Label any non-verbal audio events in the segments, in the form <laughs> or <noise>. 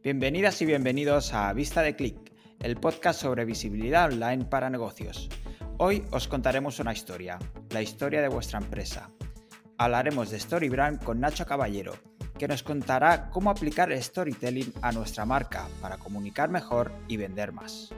Bienvenidas y bienvenidos a Vista de Click, el podcast sobre visibilidad online para negocios. Hoy os contaremos una historia, la historia de vuestra empresa. Hablaremos de Storybrand con Nacho Caballero, que nos contará cómo aplicar el storytelling a nuestra marca para comunicar mejor y vender más.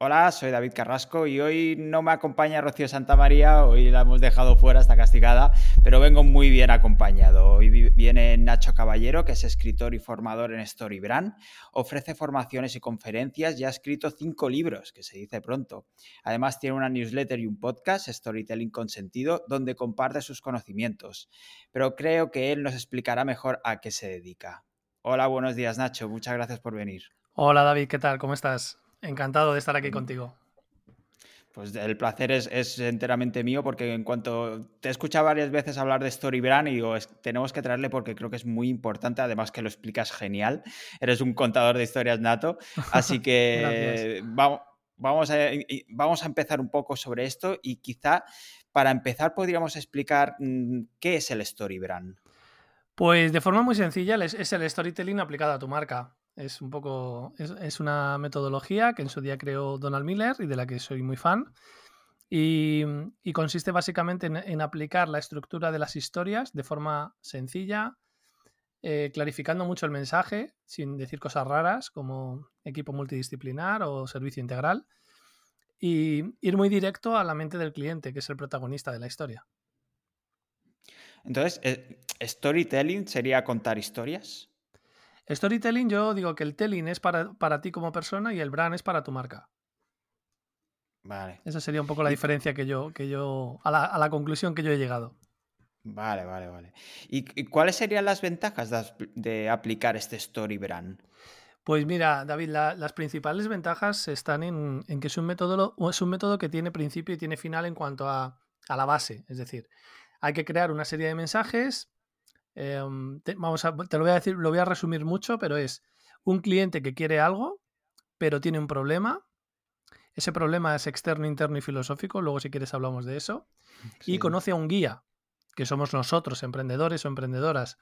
Hola, soy David Carrasco y hoy no me acompaña Rocío Santamaría, hoy la hemos dejado fuera, está castigada, pero vengo muy bien acompañado. Hoy viene Nacho Caballero, que es escritor y formador en Storybrand, ofrece formaciones y conferencias y ha escrito cinco libros, que se dice pronto. Además tiene una newsletter y un podcast, Storytelling con Sentido, donde comparte sus conocimientos, pero creo que él nos explicará mejor a qué se dedica. Hola, buenos días Nacho, muchas gracias por venir. Hola David, ¿qué tal? ¿Cómo estás? Encantado de estar aquí contigo. Pues el placer es, enteramente mío porque en cuanto te he escuchado varias veces hablar de Storybrand y digo, tenemos que traerle porque creo que es muy importante, además que lo explicas genial, eres un contador de historias nato, así <laughs> que vamos, vamos, a, vamos a empezar un poco sobre esto y quizá para empezar podríamos explicar mm, qué es el Storybrand. Pues de forma muy sencilla es el storytelling aplicado a tu marca. Es un poco. Es, una metodología que en su día creó Donald Miller y de la que soy muy fan. Y, consiste básicamente en, aplicar la estructura de las historias de forma sencilla, eh, clarificando mucho el mensaje, sin decir cosas raras como equipo multidisciplinar o servicio integral, y ir muy directo a la mente del cliente, que es el protagonista de la historia. Entonces, eh, ¿storytelling sería contar historias? Storytelling, yo digo que el telling es para, para ti como persona y el brand es para tu marca. Vale. Esa sería un poco la diferencia que yo, que yo, a la, conclusión que yo he llegado. Vale, vale, vale. ¿Y, cuáles serían las ventajas de, aplicar este Story Brand? Pues mira, David, las principales ventajas están en, que es un, método, es un método que tiene principio y tiene final en cuanto a, a la base. Es decir, hay que crear una serie de mensajes Em, te, vamos a, te lo voy a decir, lo voy a resumir mucho, pero es un cliente que quiere algo, pero tiene un problema. Ese problema es externo, interno y filosófico. Luego, si quieres, hablamos de eso. Y conoce a un guía, que somos nosotros, emprendedores o emprendedoras.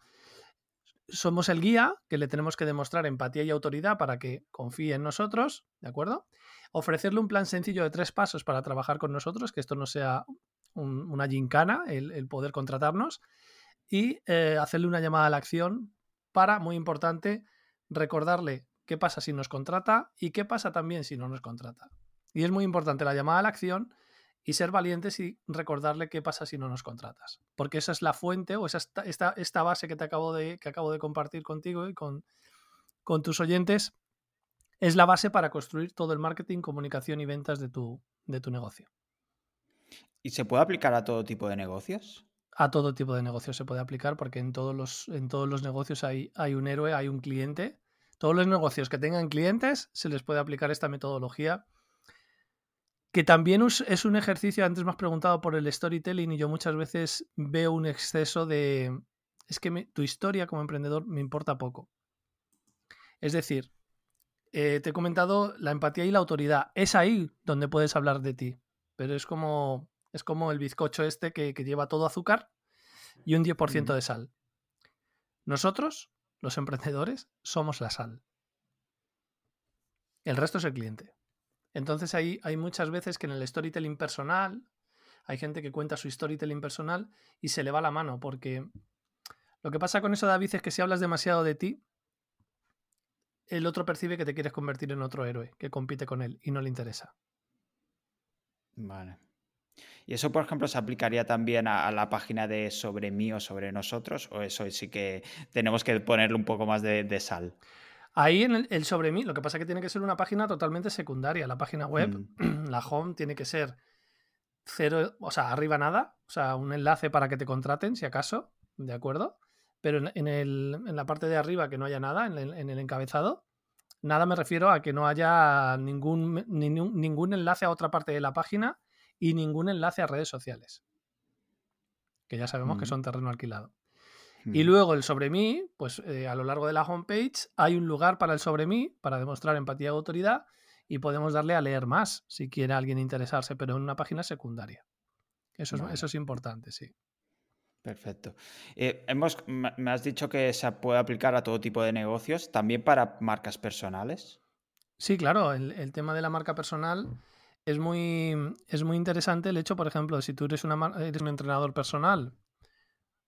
Somos el guía que le tenemos que demostrar empatía y autoridad para que confíe en nosotros, ¿de acuerdo? Ofrecerle un plan sencillo de tres pasos para trabajar con nosotros, que esto no sea una gincana, el poder contratarnos y eh, hacerle una llamada a la acción para, muy importante, recordarle qué pasa si nos contrata y qué pasa también si no nos contrata. Y es muy importante la llamada a la acción y ser valientes y recordarle qué pasa si no nos contratas. Porque esa es la fuente o esa esta, esta base que, te acabo de, que acabo de compartir contigo y con, con tus oyentes es la base para construir todo el marketing, comunicación y ventas de tu, de tu negocio. ¿Y se puede aplicar a todo tipo de negocios? A todo tipo de negocios se puede aplicar porque en todos los, en todos los negocios hay, hay un héroe, hay un cliente. Todos los negocios que tengan clientes se les puede aplicar esta metodología que también es un ejercicio, antes me has preguntado por el storytelling y yo muchas veces veo un exceso de, es que tu historia como emprendedor me importa poco. Es decir, eh, te he comentado la empatía y la autoridad, es ahí donde puedes hablar de ti, pero es como es como el bizcocho este que, lleva todo azúcar y un 10% de sal. Nosotros, los emprendedores, somos la sal. El resto es el cliente. Entonces hay, hay muchas veces que en el storytelling personal hay gente que cuenta su storytelling personal y se le va la mano porque lo que pasa con eso, David, es que si hablas demasiado de ti, el otro percibe que te quieres convertir en otro héroe que compite con él y no le interesa. Vale. ¿Y eso, por ejemplo, se aplicaría también a, la página de sobre mí o sobre nosotros? ¿O eso sí que tenemos que ponerle un poco más de, sal? Ahí en el, sobre mí, lo que pasa es que tiene que ser una página totalmente secundaria. La página web, mm. <clears throat> la home, tiene que ser cero, o sea, arriba nada, o sea, un enlace para que te contraten, si acaso, ¿de acuerdo? Pero en, la parte de arriba que no haya nada, en el, encabezado, nada me refiero a que no haya ningún, ningún enlace a otra parte de la página y ningún enlace a redes sociales, que ya sabemos que mm. son terreno alquilado. Y mm. luego el sobre mí, pues eh, a lo largo de la homepage hay un lugar para el sobre mí, para demostrar empatía y autoridad, y podemos darle a leer más si quiere alguien interesarse, pero en una página secundaria. Eso, es, eso es importante, sí. Perfecto. Eh, hemos, me has dicho que se puede aplicar a todo tipo de negocios, también para marcas personales. Sí, claro, el, tema de la marca personal es muy, es muy interesante. El hecho, por ejemplo, si tú eres, eres un entrenador personal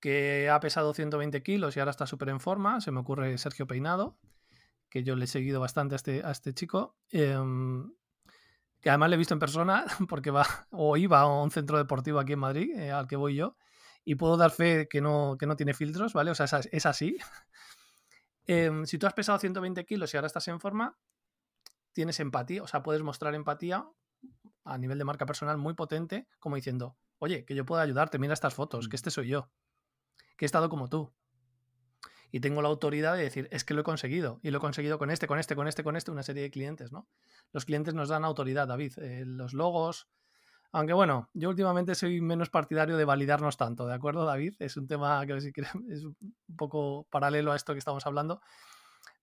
que ha pesado 120 kilos y ahora está súper en forma, se me ocurre Sergio Peinado, que yo le he seguido bastante a este, a este chico, em, que además le he visto en persona <laughs> porque va o iba a un centro deportivo aquí en Madrid, eh, al que voy yo, y puedo dar fe que no, que no tiene filtros, ¿vale? O sea, es, así. <laughs> Em, si tú has pesado 120 kilos y ahora estás en forma, tienes empatía, o sea, puedes mostrar empatía a nivel de marca personal muy potente, como diciendo, oye, que yo puedo ayudarte, mira estas fotos, que mm. este soy yo, que he estado como tú. Y tengo la autoridad de decir, es que lo he conseguido, y lo he conseguido con este, con este, con este, con este, una serie de clientes, ¿no? Los clientes nos dan autoridad, David. Eh, los logos, aunque bueno, yo últimamente soy menos partidario de validarnos tanto, ¿de acuerdo, David? Es un tema que es un poco paralelo a esto que estamos hablando,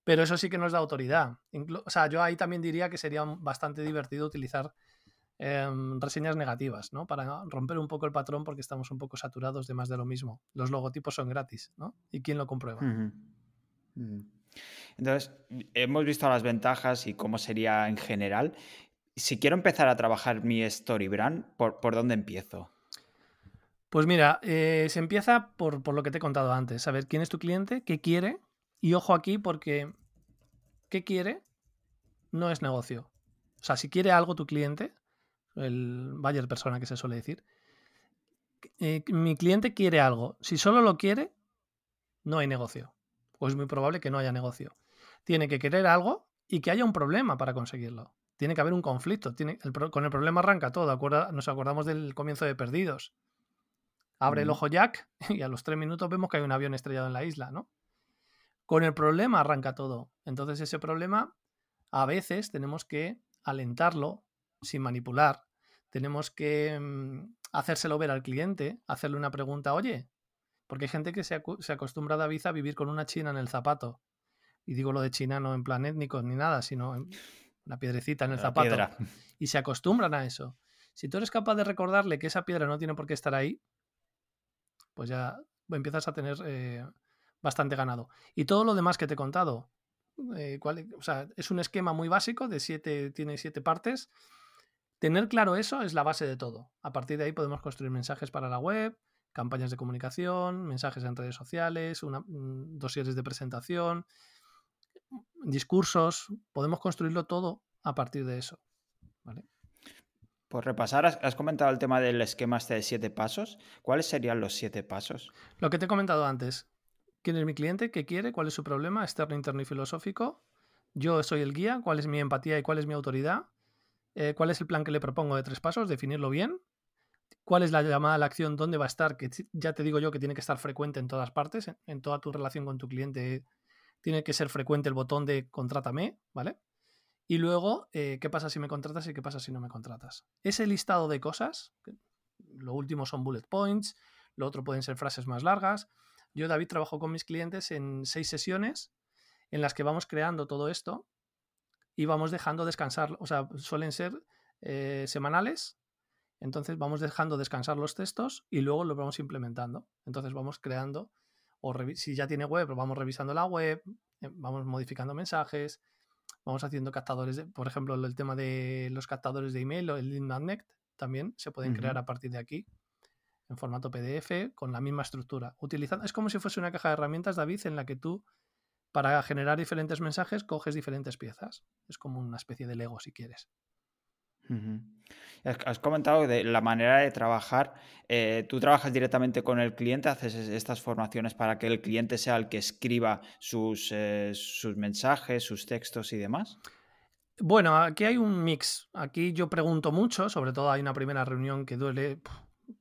pero eso sí que nos da autoridad. o sea, yo ahí también diría que sería bastante divertido utilizar em, reseñas negativas, ¿no? Para romper un poco el patrón porque estamos un poco saturados de más de lo mismo. Los logotipos son gratis, ¿no? ¿Y quién lo comprueba? Entonces, hemos visto las ventajas y cómo sería en general si quiero empezar a trabajar mi story brand, ¿por, dónde empiezo? Pues mira, eh, se empieza por, lo que te he contado antes, saber quién es tu cliente, qué quiere, y ojo aquí porque qué quiere no es negocio. O sea, si quiere algo tu cliente, el buyer persona que se suele decir, eh, mi cliente quiere algo. Si solo lo quiere, no hay negocio. O es muy probable que no haya negocio. Tiene que querer algo y que haya un problema para conseguirlo tiene que haber un conflicto. Tiene, con el problema arranca todo. Acuerda, nos acordamos del comienzo de Perdidos. Abre el ojo Jack <laughs> y a los tres minutos vemos que hay un avión estrellado en la isla, ¿no? Con el problema arranca todo. Entonces ese problema a veces tenemos que alentarlo sin manipular. Tenemos que mm, hacérselo ver al cliente, hacerle una pregunta, oye, porque hay gente que se, se acostumbra David a vivir con una china en el zapato. Y digo lo de china no en plan étnico ni nada, sino en, una piedrecita en el zapato, <laughs> y se acostumbran a eso. Si tú eres capaz de recordarle que esa piedra no tiene por qué estar ahí, pues ya empiezas a tener eh, bastante ganado. Y todo lo demás que te he contado, eh, es un esquema muy básico, de siete, tiene siete partes. Tener claro eso es la base de todo. A partir de ahí podemos construir mensajes para la web, campañas de comunicación, mensajes en redes sociales, una, mm, dosieres de presentación, discursos, podemos construirlo todo a partir de eso. ¿vale? Por repasar, has comentado el tema del esquema este de siete pasos. ¿Cuáles serían los siete pasos? Lo que te he comentado antes. ¿Quién es mi cliente? ¿Qué quiere? ¿Cuál es su problema externo, interno y filosófico? Yo soy el guía. ¿Cuál es mi empatía y cuál es mi autoridad? Eh, ¿Cuál es el plan que le propongo de tres pasos? Definirlo bien. ¿Cuál es la llamada a la acción? ¿Dónde va a estar? Que ya te digo yo que tiene que estar frecuente en todas partes, en toda tu relación con tu cliente tiene que ser frecuente el botón de contrátame, ¿vale? Y luego, eh, ¿qué pasa si me contratas y qué pasa si no me contratas? Ese listado de cosas, lo último son bullet points, lo otro pueden ser frases más largas. Yo, David, trabajo con mis clientes en seis sesiones en las que vamos creando todo esto y vamos dejando descansar, o sea, suelen ser eh, semanales, entonces vamos dejando descansar los textos y luego los vamos implementando. Entonces vamos creando o si ya tiene web, vamos revisando la web, eh, vamos modificando mensajes, vamos haciendo captadores, de, por ejemplo, el tema de los captadores de email o el lead magnet también se pueden crear a partir de aquí en formato PDF con la misma estructura. Utilizando, es como si fuese una caja de herramientas, David, en la que tú para generar diferentes mensajes coges diferentes piezas. Es como una especie de Lego si quieres. Has comentado de la manera de trabajar. Eh, ¿Tú trabajas directamente con el cliente? ¿Haces estas formaciones para que el cliente sea el que escriba sus, eh, sus mensajes, sus textos y demás? Bueno, aquí hay un mix. Aquí yo pregunto mucho, sobre todo hay una primera reunión que duele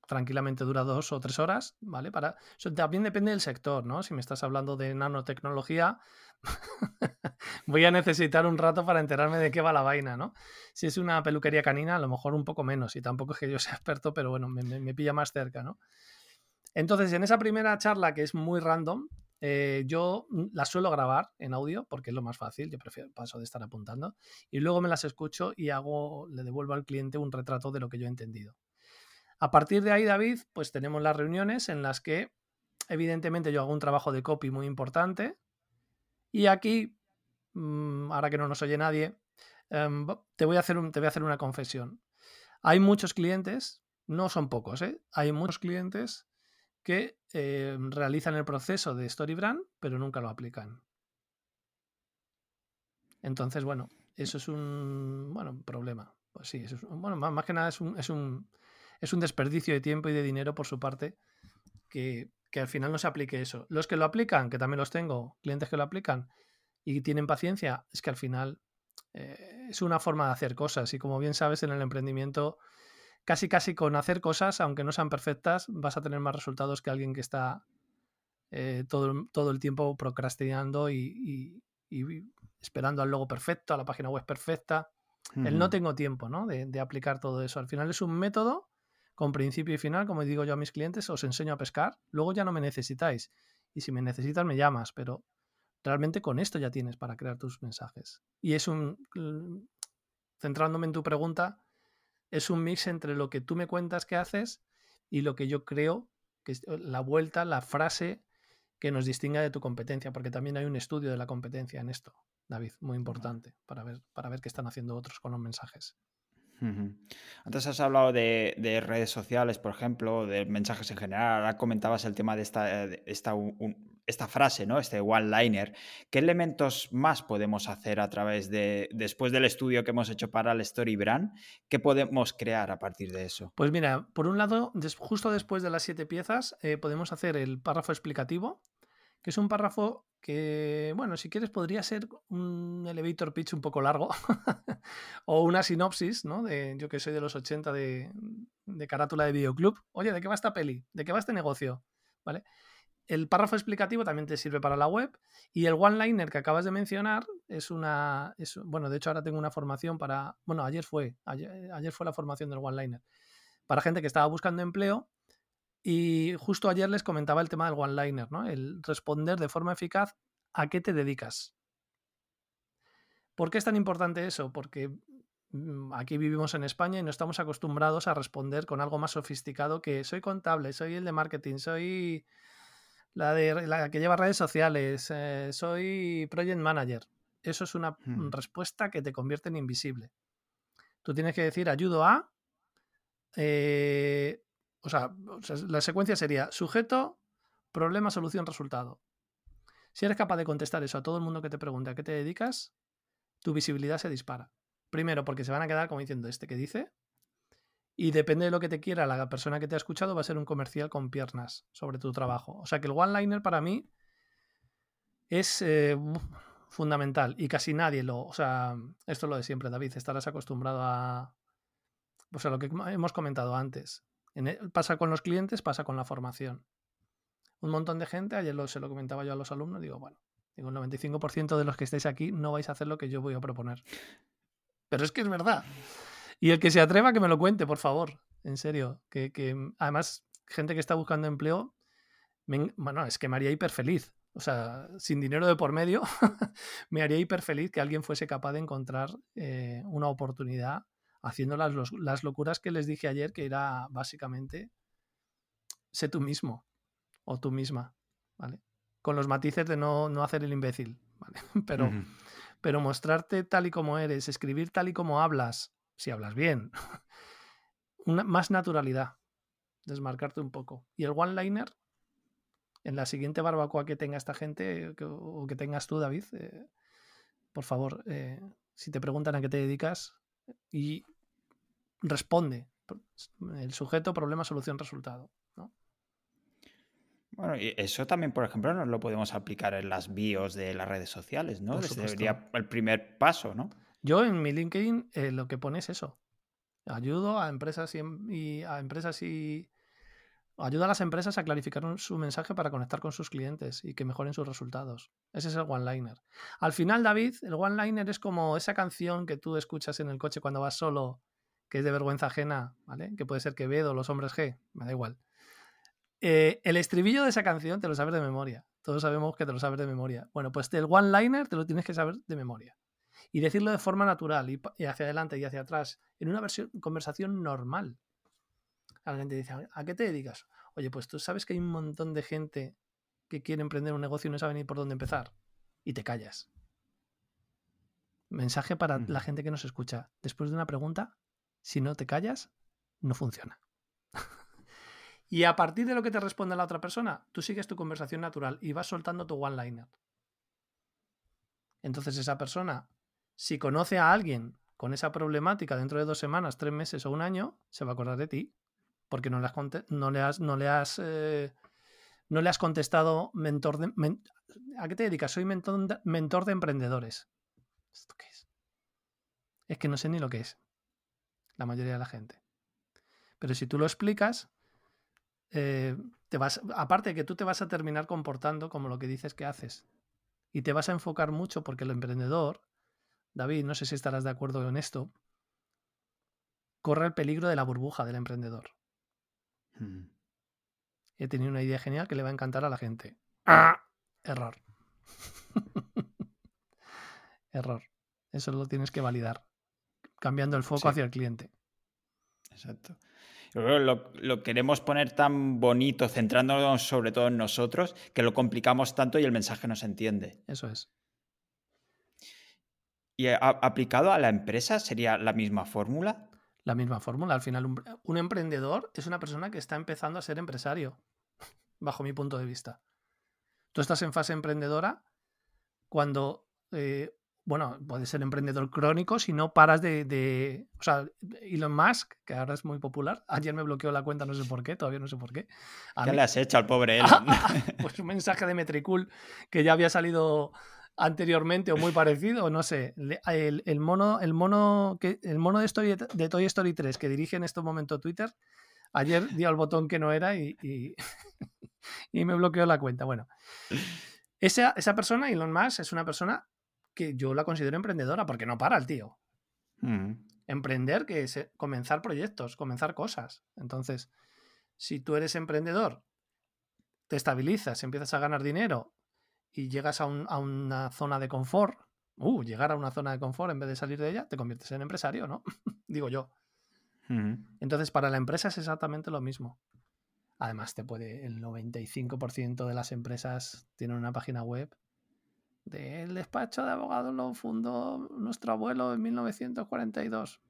tranquilamente dura dos o tres horas, ¿vale? Para, también depende del sector, ¿no? Si me estás hablando de nanotecnología, <laughs> voy a necesitar un rato para enterarme de qué va la vaina, ¿no? Si es una peluquería canina, a lo mejor un poco menos, y tampoco es que yo <laughs> sea experto, pero bueno, me, pilla más cerca, ¿no? Entonces, en esa primera charla, que es muy random, eh, yo la suelo grabar en audio porque es lo más fácil, yo prefiero paso de estar apuntando, y luego me las escucho y hago, le devuelvo al cliente un retrato de lo que yo he entendido. A partir de ahí, David, pues tenemos las reuniones en las que evidentemente yo hago un trabajo de copy muy importante. Y aquí, mm, ahora que no nos oye nadie, em, te, voy a hacer te voy a hacer una confesión. Hay muchos clientes, no son pocos, ¿eh? hay muchos clientes que em, realizan el proceso de StoryBrand, pero nunca lo aplican. Entonces, bueno, eso es un bueno, problema. Pues sí, eso es, bueno, más, que nada es un, es, un, es un desperdicio de tiempo y de dinero por su parte que, que al final no se aplique eso. Los que lo aplican, que también los tengo, clientes que lo aplican y tienen paciencia, es que al final eh, es una forma de hacer cosas. Y como bien sabes, en el emprendimiento, casi casi con hacer cosas, aunque no sean perfectas, vas a tener más resultados que alguien que está eh, todo, todo, el tiempo procrastinando y, esperando al logo perfecto, a la página web perfecta. El no tengo tiempo ¿no? De, de aplicar todo eso. Al final es un método con principio y final, como digo yo a mis clientes, os enseño a pescar, luego ya no me necesitáis. Y si me necesitas, me llamas, pero realmente con esto ya tienes para crear tus mensajes. Y es un, centrándome en tu pregunta, es un mix entre lo que tú me cuentas que haces y lo que yo creo que es la vuelta, la frase que nos distinga de tu competencia, porque también hay un estudio de la competencia en esto, David, muy importante, para ver, para ver qué están haciendo otros con los mensajes. Antes has hablado de, redes sociales, por ejemplo, de mensajes en general. Ahora comentabas el tema de esta, esta, frase, ¿no? Este one-liner. ¿Qué elementos más podemos hacer a través de, después del estudio que hemos hecho para el Story Brand? ¿Qué podemos crear a partir de eso? Pues mira, por un lado, justo después de las siete piezas, eh, podemos hacer el párrafo explicativo, que es un párrafo que, bueno, si quieres podría ser un elevator pitch un poco largo <laughs> o una sinopsis, ¿no? De, yo que soy de los 80 de, de carátula de videoclub. Oye, ¿de qué va esta peli? ¿De qué va este negocio? ¿Vale? El párrafo explicativo también te sirve para la web y el one-liner que acabas de mencionar es una... Es, bueno, de hecho ahora tengo una formación para... Bueno, ayer fue, ayer, ayer fue la formación del one-liner. Para gente que estaba buscando empleo y justo ayer les comentaba el tema del one-liner, ¿no? El responder de forma eficaz a qué te dedicas. ¿Por qué es tan importante eso? Porque mm, aquí vivimos en España y no estamos acostumbrados a responder con algo más sofisticado que soy contable, soy el de marketing, soy la, de, la que lleva redes sociales, eh, soy project manager. Eso es una hmm. respuesta que te convierte en invisible. Tú tienes que decir ayudo a eh, o sea, la secuencia sería sujeto, problema, solución, resultado. Si eres capaz de contestar eso a todo el mundo que te pregunte a qué te dedicas, tu visibilidad se dispara. Primero, porque se van a quedar como diciendo este que dice. Y depende de lo que te quiera la persona que te ha escuchado, va a ser un comercial con piernas sobre tu trabajo. O sea que el one-liner para mí es eh, fundamental y casi nadie lo. O sea, esto es lo de siempre, David. Estarás acostumbrado a. O sea, lo que hemos comentado antes. E, pasa con los clientes, pasa con la formación. Un montón de gente, ayer se lo comentaba yo a los alumnos, digo, bueno, digo, el 95% de los que estáis aquí no vais a hacer lo que yo voy a proponer. Pero es que es verdad. Y el que se atreva, que me lo cuente, por favor. En serio. Que, que mm, además, gente que está buscando empleo, bueno, es que me haría hiper feliz. O sea, sin dinero de por medio, <laughs> me haría hiper feliz que alguien fuese capaz de encontrar eh, una oportunidad haciendo las, las locuras que les dije ayer, que era básicamente sé tú mismo o tú misma, ¿vale? Con los matices de no, hacer el imbécil, ¿vale? <laughs> Pero, pero mostrarte tal y como eres, escribir tal y como hablas, si hablas bien, <laughs> una, más naturalidad, desmarcarte un poco. Y el one-liner, en la siguiente barbacoa que tenga esta gente o que tengas tú, David, eh, por favor, eh, si te preguntan a qué te dedicas y responde. El sujeto, problema, solución, resultado. Bueno, y eso también, por ejemplo, nos lo podemos aplicar en las bios de las redes sociales, ¿no? Ese sería el primer paso, ¿no? Yo en mi LinkedIn eh, lo que pone es eso. Ayudo a empresas y, a empresas y ayuda a las empresas a clarificar su mensaje para conectar con sus clientes y que mejoren sus resultados. Ese es el one-liner. Al final, David, el one-liner es como esa canción que tú escuchas en el coche cuando vas solo que es de vergüenza ajena, ¿vale? Que puede ser Quevedo, Los Hombres G, me da igual. Eh, el estribillo de esa canción te lo sabes de memoria. Todos sabemos que te lo sabes de memoria. Bueno, pues el one-liner te lo tienes que saber de memoria. Y decirlo de forma natural y, hacia adelante y hacia atrás, en una versión, conversación normal. La gente dice, ¿a qué te dedicas? Oye, pues tú sabes que hay un montón de gente que quiere emprender un negocio y no sabe ni por dónde empezar. Y te callas. Mensaje para la gente que nos escucha. Después de una pregunta, si no te callas, no funciona. <laughs> y a partir de lo que te responde la otra persona, tú sigues tu conversación natural y vas soltando tu one-liner. Entonces esa persona, si conoce a alguien con esa problemática dentro de dos semanas, tres meses o un año, se va a acordar de ti. Porque no le has, no le has, no le has, eh, no le has contestado mentor de... ¿A qué te dedicas? Soy mentor de, mentor de emprendedores. ¿Esto qué es? Es que no sé ni lo que es. La mayoría de la gente. Pero si tú lo explicas, eh, te vas, aparte de que tú te vas a terminar comportando como lo que dices que haces. Y te vas a enfocar mucho porque el emprendedor, David, no sé si estarás de acuerdo en esto, corre el peligro de la burbuja del emprendedor. Hmm. He tenido una idea genial que le va a encantar a la gente. ¡Ah! Error. <laughs> Error. Eso lo tienes que validar, cambiando el foco hacia el cliente. Exacto. Lo, lo, queremos poner tan bonito, centrándonos sobre todo en nosotros, que lo complicamos tanto y el mensaje no se entiende. Eso es. ¿Y aplicado a la empresa sería la misma fórmula? La misma fórmula. Al final, un, emprendedor es una persona que está empezando a ser empresario, <laughs> bajo mi punto de vista. Tú estás en fase emprendedora cuando eh, bueno, puedes ser emprendedor crónico si no paras de, O sea, Elon Musk, que ahora es muy popular, <laughs> ayer me bloqueó la cuenta, no sé por qué, todavía no sé por qué. ¿Qué le has hecho al pobre Elon? <laughs> <laughs> pues un mensaje de Metricool que ya había salido anteriormente o muy parecido, no sé. El, mono, el mono, que, el mono de, Story, de Toy Story 3 que dirige en este momento Twitter, ayer dio al botón que no era y, y, me bloqueó la cuenta. Bueno, esa, esa persona, Elon Musk, es una persona que yo la considero emprendedora porque no para el tío. Mm. Emprender, que es eh, comenzar proyectos, comenzar cosas. Entonces, si tú eres emprendedor, te estabilizas, empiezas a ganar dinero y llegas a, una zona de confort, uh, llegar a una zona de confort en vez de salir de ella, te conviertes en empresario, ¿no? <laughs> Digo yo. Mm. Entonces, para la empresa es exactamente lo mismo. Además, te puede, el 95% de las empresas tienen una página web del despacho de abogados lo fundó nuestro abuelo en 1942.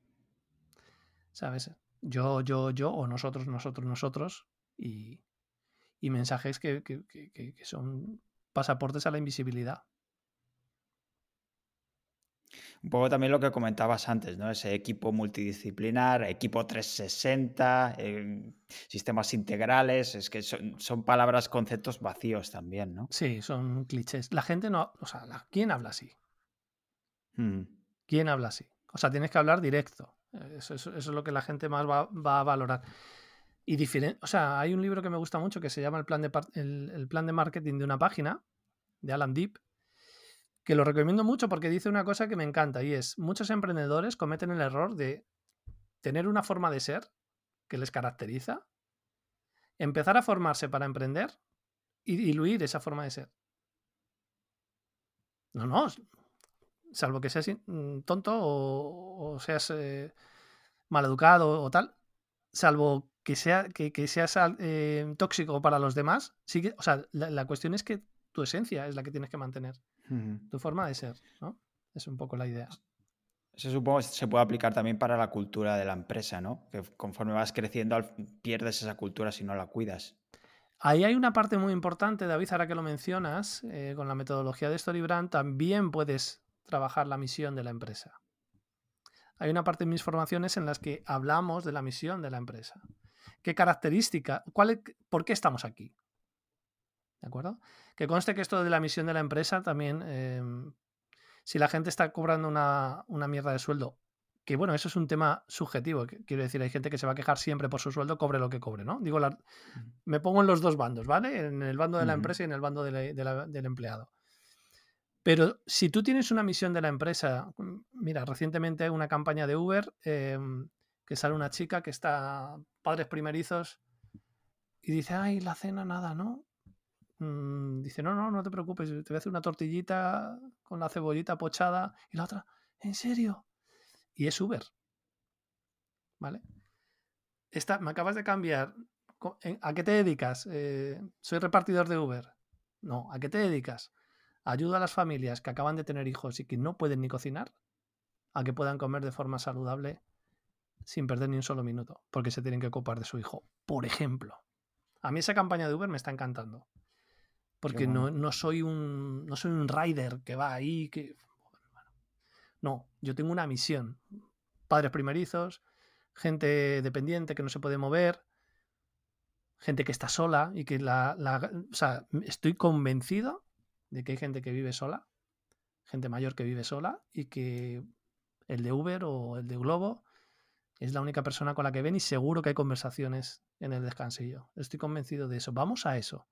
¿Sabes? Yo, yo, yo, o nosotros, nosotros, nosotros, y, mensajes que, que son pasaportes a la invisibilidad. Un poco también lo que comentabas antes, ¿no? Ese equipo multidisciplinar, equipo 360, eh, sistemas integrales, es que son, palabras, conceptos vacíos también, ¿no? Sí, son clichés. La gente no, o sea, ¿quién habla así? Hmm. ¿Quién habla así? O sea, tienes que hablar directo. Eso, es lo que la gente más va, a valorar. Y diferente, o sea, hay un libro que me gusta mucho que se llama el plan de, el plan de marketing de una página, de Alan Deep, que lo recomiendo mucho porque dice una cosa que me encanta y es, muchos emprendedores cometen el error de tener una forma de ser que les caracteriza, empezar a formarse para emprender y diluir esa forma de ser. No, no, salvo que seas mm, tonto o, seas eh, maleducado o tal, salvo que, sea, que, seas eh, tóxico para los demás, sí o sea, la cuestión es que tu esencia es la que tienes que mantener tu forma de ser, ¿no? Es un poco la idea. Eso supongo que se puede aplicar también para la cultura de la empresa, ¿no? Que conforme vas creciendo pierdes esa cultura si no la cuidas. Ahí hay una parte muy importante, David, ahora que lo mencionas, eh, con la metodología de Storybrand también puedes trabajar la misión de la empresa. Hay una parte de mis formaciones en las que hablamos de la misión de la empresa. ¿Qué característica? Cuál ¿Por qué estamos aquí? ¿De acuerdo? Que conste que esto de la misión de la empresa también, em, si la gente está cobrando una, mierda de sueldo, que bueno, eso es un tema subjetivo. Quiero decir, hay gente que se va a quejar siempre por su sueldo, cobre lo que cobre, ¿no? Digo, me pongo en los dos bandos, ¿vale? En el bando de la empresa y en el bando del empleado. Pero si tú tienes una misión de la empresa, mm, mira, recientemente una campaña de Uber em, que sale una chica que está padres primerizos y dice, ay, la cena nada, ¿no? Mm, dice, no, no, no te preocupes, te voy a hacer una tortillita con la cebollita pochada. Y la otra, ¿en serio? Y es Uber. ¿Vale? esta, me acabas de cambiar. ¿A qué te dedicas? Eh, soy repartidor de Uber. No, ¿a qué te dedicas? Ayuda a las familias que acaban de tener hijos y que no pueden ni cocinar a que puedan comer de forma saludable sin perder ni un solo minuto, porque se tienen que ocupar de su hijo. Por ejemplo, a mí esa campaña de Uber me está encantando. Porque no, no, soy un, no soy un rider que va ahí, que... No, yo tengo una misión. Padres primerizos, gente dependiente que no se puede mover, gente que está sola y que la, la, O sea, estoy convencido de que hay gente que vive sola, gente mayor que vive sola y que el de Uber o el de Globo es la única persona con la que ven y seguro que hay conversaciones en el descansillo. Estoy convencido de eso. Vamos a eso.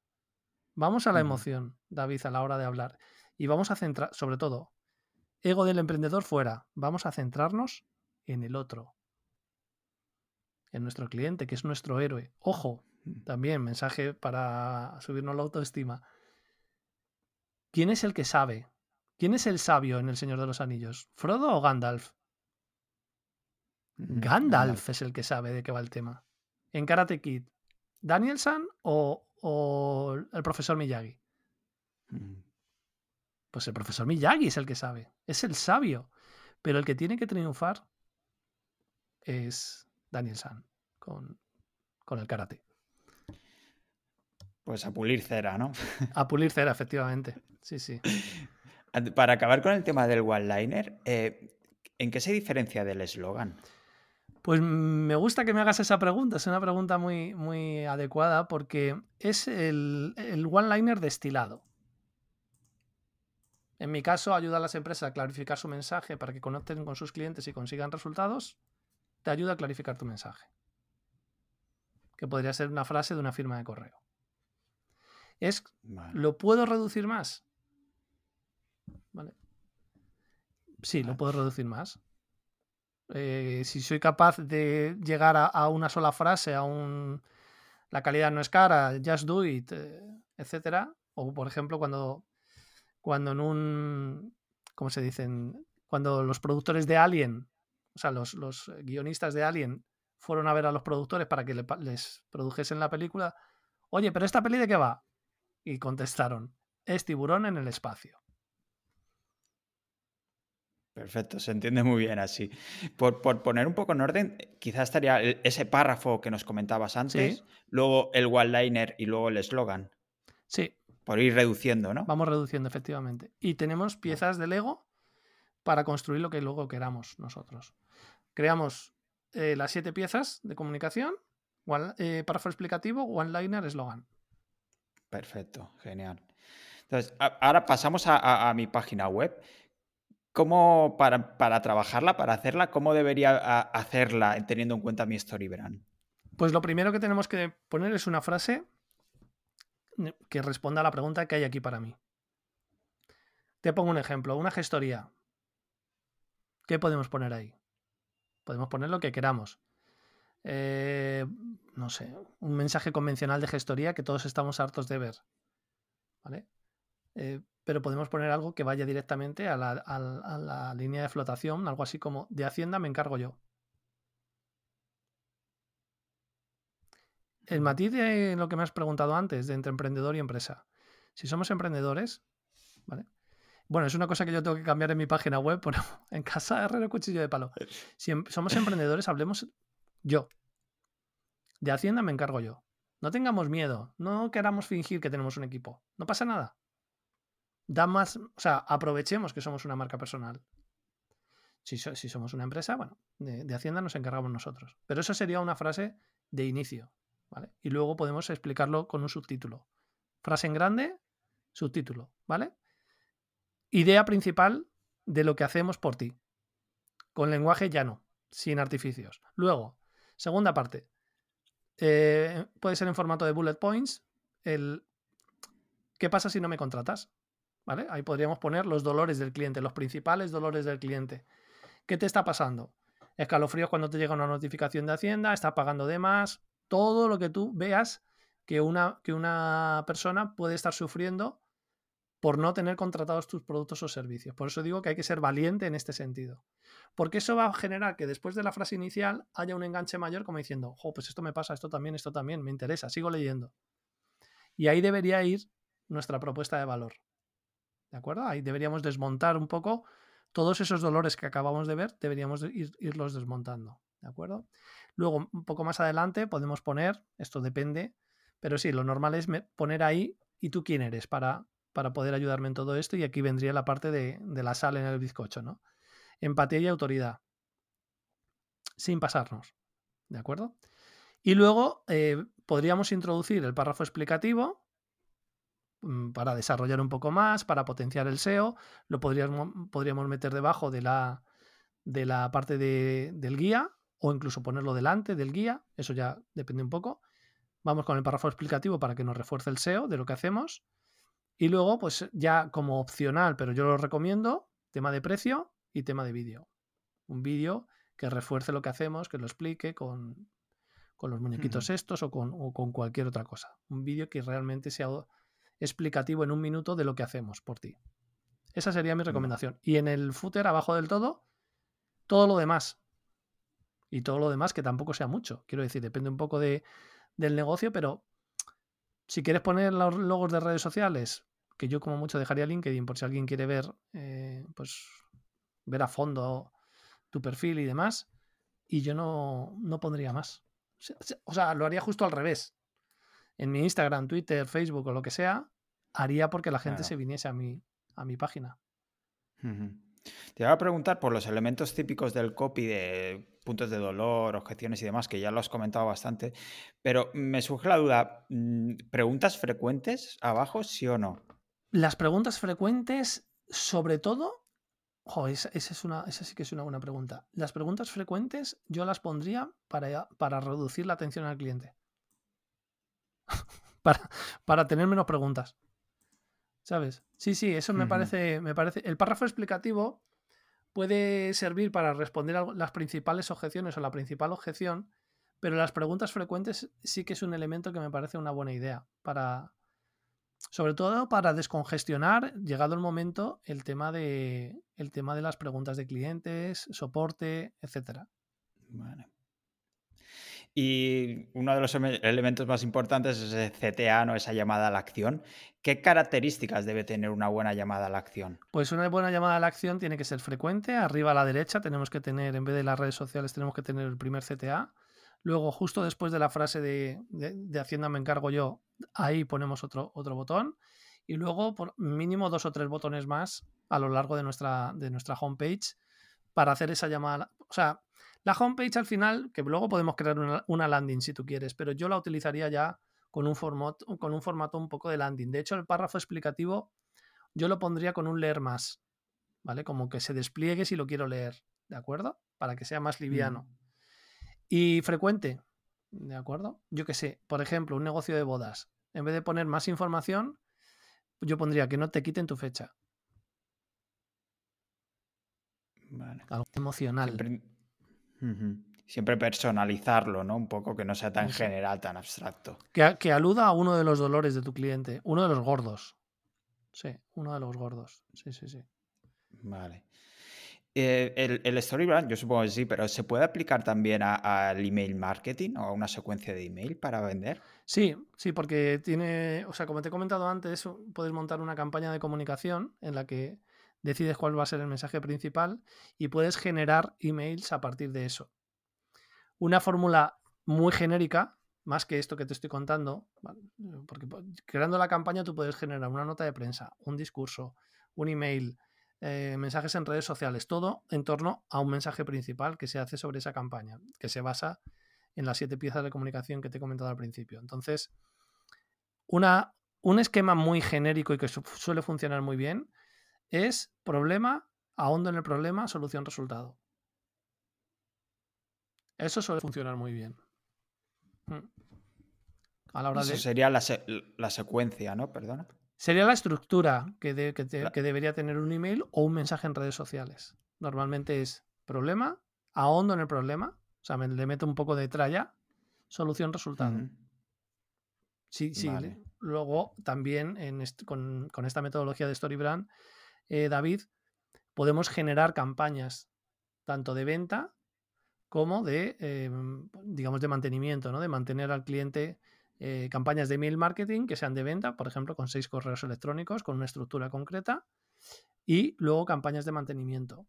Vamos a la emoción, David, a la hora de hablar. Y vamos a centrar, sobre todo, ego del emprendedor fuera. Vamos a centrarnos en el otro. En nuestro cliente, que es nuestro héroe. Ojo, mm. también mensaje para subirnos la autoestima. ¿Quién es el que sabe? ¿Quién es el sabio en El Señor de los Anillos? ¿Frodo o Gandalf? Mm, Gandalf es el que sabe de qué va el tema. En Karate Kid, ¿Danielson o, o el profesor Miyagi? Pues el profesor Miyagi es el que sabe, es el sabio. Pero el que tiene que triunfar es Daniel San con, con el karate. Pues a pulir cera, ¿no? <laughs> A pulir cera, efectivamente. Sí, sí. Para acabar con el tema del one-liner, eh, ¿en qué se diferencia del eslogan? Pues me gusta que me hagas esa pregunta, es una pregunta muy, muy adecuada porque es el, one-liner destilado. En mi caso, ayuda a las empresas a clarificar su mensaje para que conecten con sus clientes y consigan resultados. Te ayuda a clarificar tu mensaje. Que podría ser una frase de una firma de correo. Es, ¿Lo puedo reducir más? ¿Vale? Sí, lo puedo reducir más. Eh, si soy capaz de llegar a, una sola frase, a un la calidad no es cara, just do it, eh, etcétera. O por ejemplo, cuando, cuando en un ¿cómo se dicen? Cuando los productores de Alien, o sea, los, guionistas de Alien fueron a ver a los productores para que les produjesen la película. Oye, pero esta peli de qué va? Y contestaron, es tiburón en el espacio. Perfecto, se entiende muy bien así. Por, poner un poco en orden, quizás estaría ese párrafo que nos comentabas antes, luego el one-liner y luego el eslogan. Sí. Por ir reduciendo, ¿no? Vamos reduciendo, efectivamente. Y tenemos piezas de Lego para construir lo que luego queramos nosotros. Creamos eh, las siete piezas de comunicación, eh, párrafo explicativo, one-liner, eslogan. Perfecto, genial. Entonces, ahora pasamos a mi página web. ¿Cómo, para, para, trabajarla, para hacerla, cómo debería hacerla teniendo en cuenta mi story brand? Pues lo primero que tenemos que poner es una frase que responda a la pregunta que hay aquí para mí. Te pongo un ejemplo, una gestoría. ¿Qué podemos poner ahí? Podemos poner lo que queramos. Eh, no sé, un mensaje convencional de gestoría que todos estamos hartos de ver. ¿Vale? Eh, pero podemos poner algo que vaya directamente a la, línea de flotación, algo así como de Hacienda me encargo yo. El matiz de lo que me has preguntado antes, de entre emprendedor y empresa. Si somos emprendedores, ¿vale? Bueno, es una cosa que yo tengo que cambiar en mi página web, <laughs> pero en casa el cuchillo de palo. Si em, <laughs> somos emprendedores, hablemos yo. De Hacienda me encargo yo. No tengamos miedo, no queramos fingir que tenemos un equipo. No pasa nada da más, o sea, aprovechemos que somos una marca personal. Si, si somos una empresa, bueno, de, Hacienda nos encargamos nosotros. Pero eso sería una frase de inicio, ¿vale? Y luego podemos explicarlo con un subtítulo. Frase en grande, subtítulo, ¿vale? Idea principal de lo que hacemos por ti. Con lenguaje llano, sin artificios. Luego, segunda parte. Eh, puede ser en formato de bullet points. El, ¿Qué pasa si no me contratas? Ahí podríamos poner los dolores del cliente, los principales dolores del cliente. ¿Qué te está pasando? Escalofríos cuando te llega una notificación de Hacienda, está pagando de más, todo lo que tú veas que una, que una persona puede estar sufriendo por no tener contratados tus productos o servicios. Por eso digo que hay que ser valiente en este sentido. Porque eso va a generar que después de la frase inicial haya un enganche mayor como diciendo, oh, pues esto me pasa, esto también, esto también, me interesa, sigo leyendo. Y ahí debería ir nuestra propuesta de valor. ¿De acuerdo? Ahí deberíamos desmontar un poco todos esos dolores que acabamos de ver, deberíamos irlos desmontando. ¿De acuerdo? Luego, un poco más adelante, podemos poner, esto depende, pero sí, lo normal es poner ahí y tú quién eres para para poder ayudarme en todo esto y aquí vendría la parte de, la sal en el bizcocho, ¿no? Empatía y autoridad, sin pasarnos, ¿de acuerdo? Y luego eh, podríamos introducir el párrafo explicativo para desarrollar un poco más, para potenciar el SEO, lo podríamos, podríamos meter debajo de la, de la parte del guía o incluso ponerlo delante del guía, eso ya depende un poco. Vamos con el párrafo explicativo para que nos refuerce el SEO de lo que hacemos. Y luego, pues ya como opcional, pero yo lo recomiendo, tema de precio y tema de vídeo. Un vídeo que refuerce lo que hacemos, que lo explique con, los muñequitos estos o con, o con, cualquier otra cosa. Un vídeo que realmente sea explicativo en un minuto de lo que hacemos por ti. Esa sería mi recomendación. Y en el footer, abajo del todo, todo lo demás. Y todo lo demás que tampoco sea mucho. Quiero decir, depende un poco de, del negocio, pero si quieres poner los logos de redes sociales, que yo como mucho dejaría LinkedIn por si alguien quiere ver, eh, pues ver a fondo tu perfil y demás, y yo no, no pondría más. O sea, lo haría justo al revés. En mi Instagram, Twitter, Facebook o lo que sea, haría porque la gente se viniese a mi, a mi página. Te iba a preguntar por los elementos típicos del copy de puntos de dolor, objeciones y demás, que ya lo has comentado bastante, pero me surge la duda, mm, ¿preguntas frecuentes abajo, sí o no? Las preguntas frecuentes, sobre todo, esa, es una, esa sí que es una buena pregunta. Las preguntas frecuentes yo las pondría para, para reducir la atención al cliente. <laughs> para, para tener menos preguntas. ¿Sabes? Sí, sí, eso me parece, me parece. El párrafo explicativo puede servir para responder a las principales objeciones o la principal objeción, pero las preguntas frecuentes sí que es un elemento que me parece una buena idea para, sobre todo para descongestionar, llegado el momento, el tema de, el tema de las preguntas de clientes, soporte, etcétera. Vale. Y uno de los elementos más importantes es el CTA, ¿no? esa llamada a la acción. ¿Qué características debe tener una buena llamada a la acción? Pues una buena llamada a la acción tiene que ser frecuente. Arriba a la derecha tenemos que tener, en vez de las redes sociales, tenemos que tener el primer CTA. Luego, justo después de la frase de, de, Hacienda me encargo yo, ahí ponemos otro, otro botón. Y luego, por mínimo dos o tres botones más a lo largo de nuestra, de nuestra homepage para hacer esa llamada. O sea, la homepage al final, que luego podemos crear una, landing si tú quieres, pero yo la utilizaría ya con un, formato, con un formato un poco de landing. De hecho, el párrafo explicativo yo lo pondría con un leer más, ¿vale? Como que se despliegue si lo quiero leer, ¿de acuerdo? Para que sea más liviano. Mm. Y frecuente, ¿de acuerdo? Yo que sé, por ejemplo, un negocio de bodas. En vez de poner más información, yo pondría que no te quiten tu fecha. Algo emocional. Siempre personalizarlo, ¿no? Un poco que no sea tan general, tan abstracto. Que, que, aluda a uno de los dolores de tu cliente, uno de los gordos. Sí, uno de los gordos. Sí, sí, sí. Vale. Eh, el, el, Storybrand, yo supongo que sí, pero ¿se puede aplicar también al email marketing o a una secuencia de email para vender? Sí, sí, porque tiene, o sea, como te he comentado antes, puedes montar una campaña de comunicación en la que decides cuál va a ser el mensaje principal y puedes generar emails a partir de eso. Una fórmula muy genérica, más que esto que te estoy contando, porque creando la campaña tú puedes generar una nota de prensa, un discurso, un email, eh, mensajes en redes sociales, todo en torno a un mensaje principal que se hace sobre esa campaña, que se basa en las siete piezas de comunicación que te he comentado al principio. Entonces, una, un esquema muy genérico y que suele funcionar muy bien es problema, ahondo en el problema, solución, resultado. Eso suele funcionar muy bien. Mm. A la hora Eso sería la, secuencia, ¿no? Perdona. Sería la estructura que, debería tener un email o un mensaje en redes sociales. Normalmente es problema, ahondo en el problema, o sea, me, le meto un poco de tralla, solución, resultado. Sí, sí. luego también con, esta metodología de StoryBrand, eh, David, podemos generar campañas tanto de venta como de, em, digamos, de mantenimiento, ¿no? De mantener al cliente eh, campañas de email marketing que sean de venta, por ejemplo, con seis correos electrónicos, con una estructura concreta, y luego campañas de mantenimiento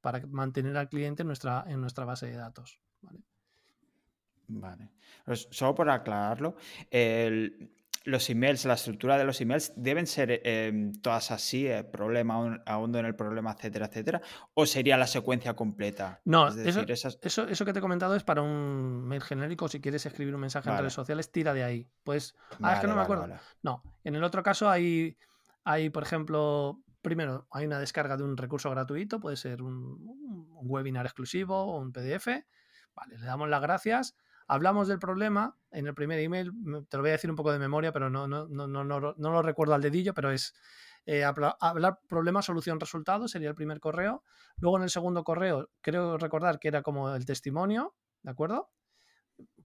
para mantener al cliente en nuestra, en nuestra base de datos. ¿vale? Vale. Pues solo por aclararlo, los emails, la estructura de los emails deben ser em, todas así, el problema, ahondo en el problema, etcétera, etcétera, o sería la secuencia completa. No, eso, eso, que te he comentado es para un mail genérico. Si quieres escribir un mensaje en redes sociales, tira de ahí. Pues, ah, es que no me acuerdo. no, en el otro caso hay, hay, por ejemplo, primero hay una descarga de un recurso gratuito, puede ser un, un webinar exclusivo o un PDF. Vale, le damos las gracias Hablamos del problema en el primer email, te lo voy a decir un poco de memoria, pero no, no, no, no, no, lo recuerdo al dedillo, pero es eh, hablar problema, solución, resultado, sería el primer correo. Luego en el segundo correo, creo recordar que era como el testimonio, ¿de acuerdo?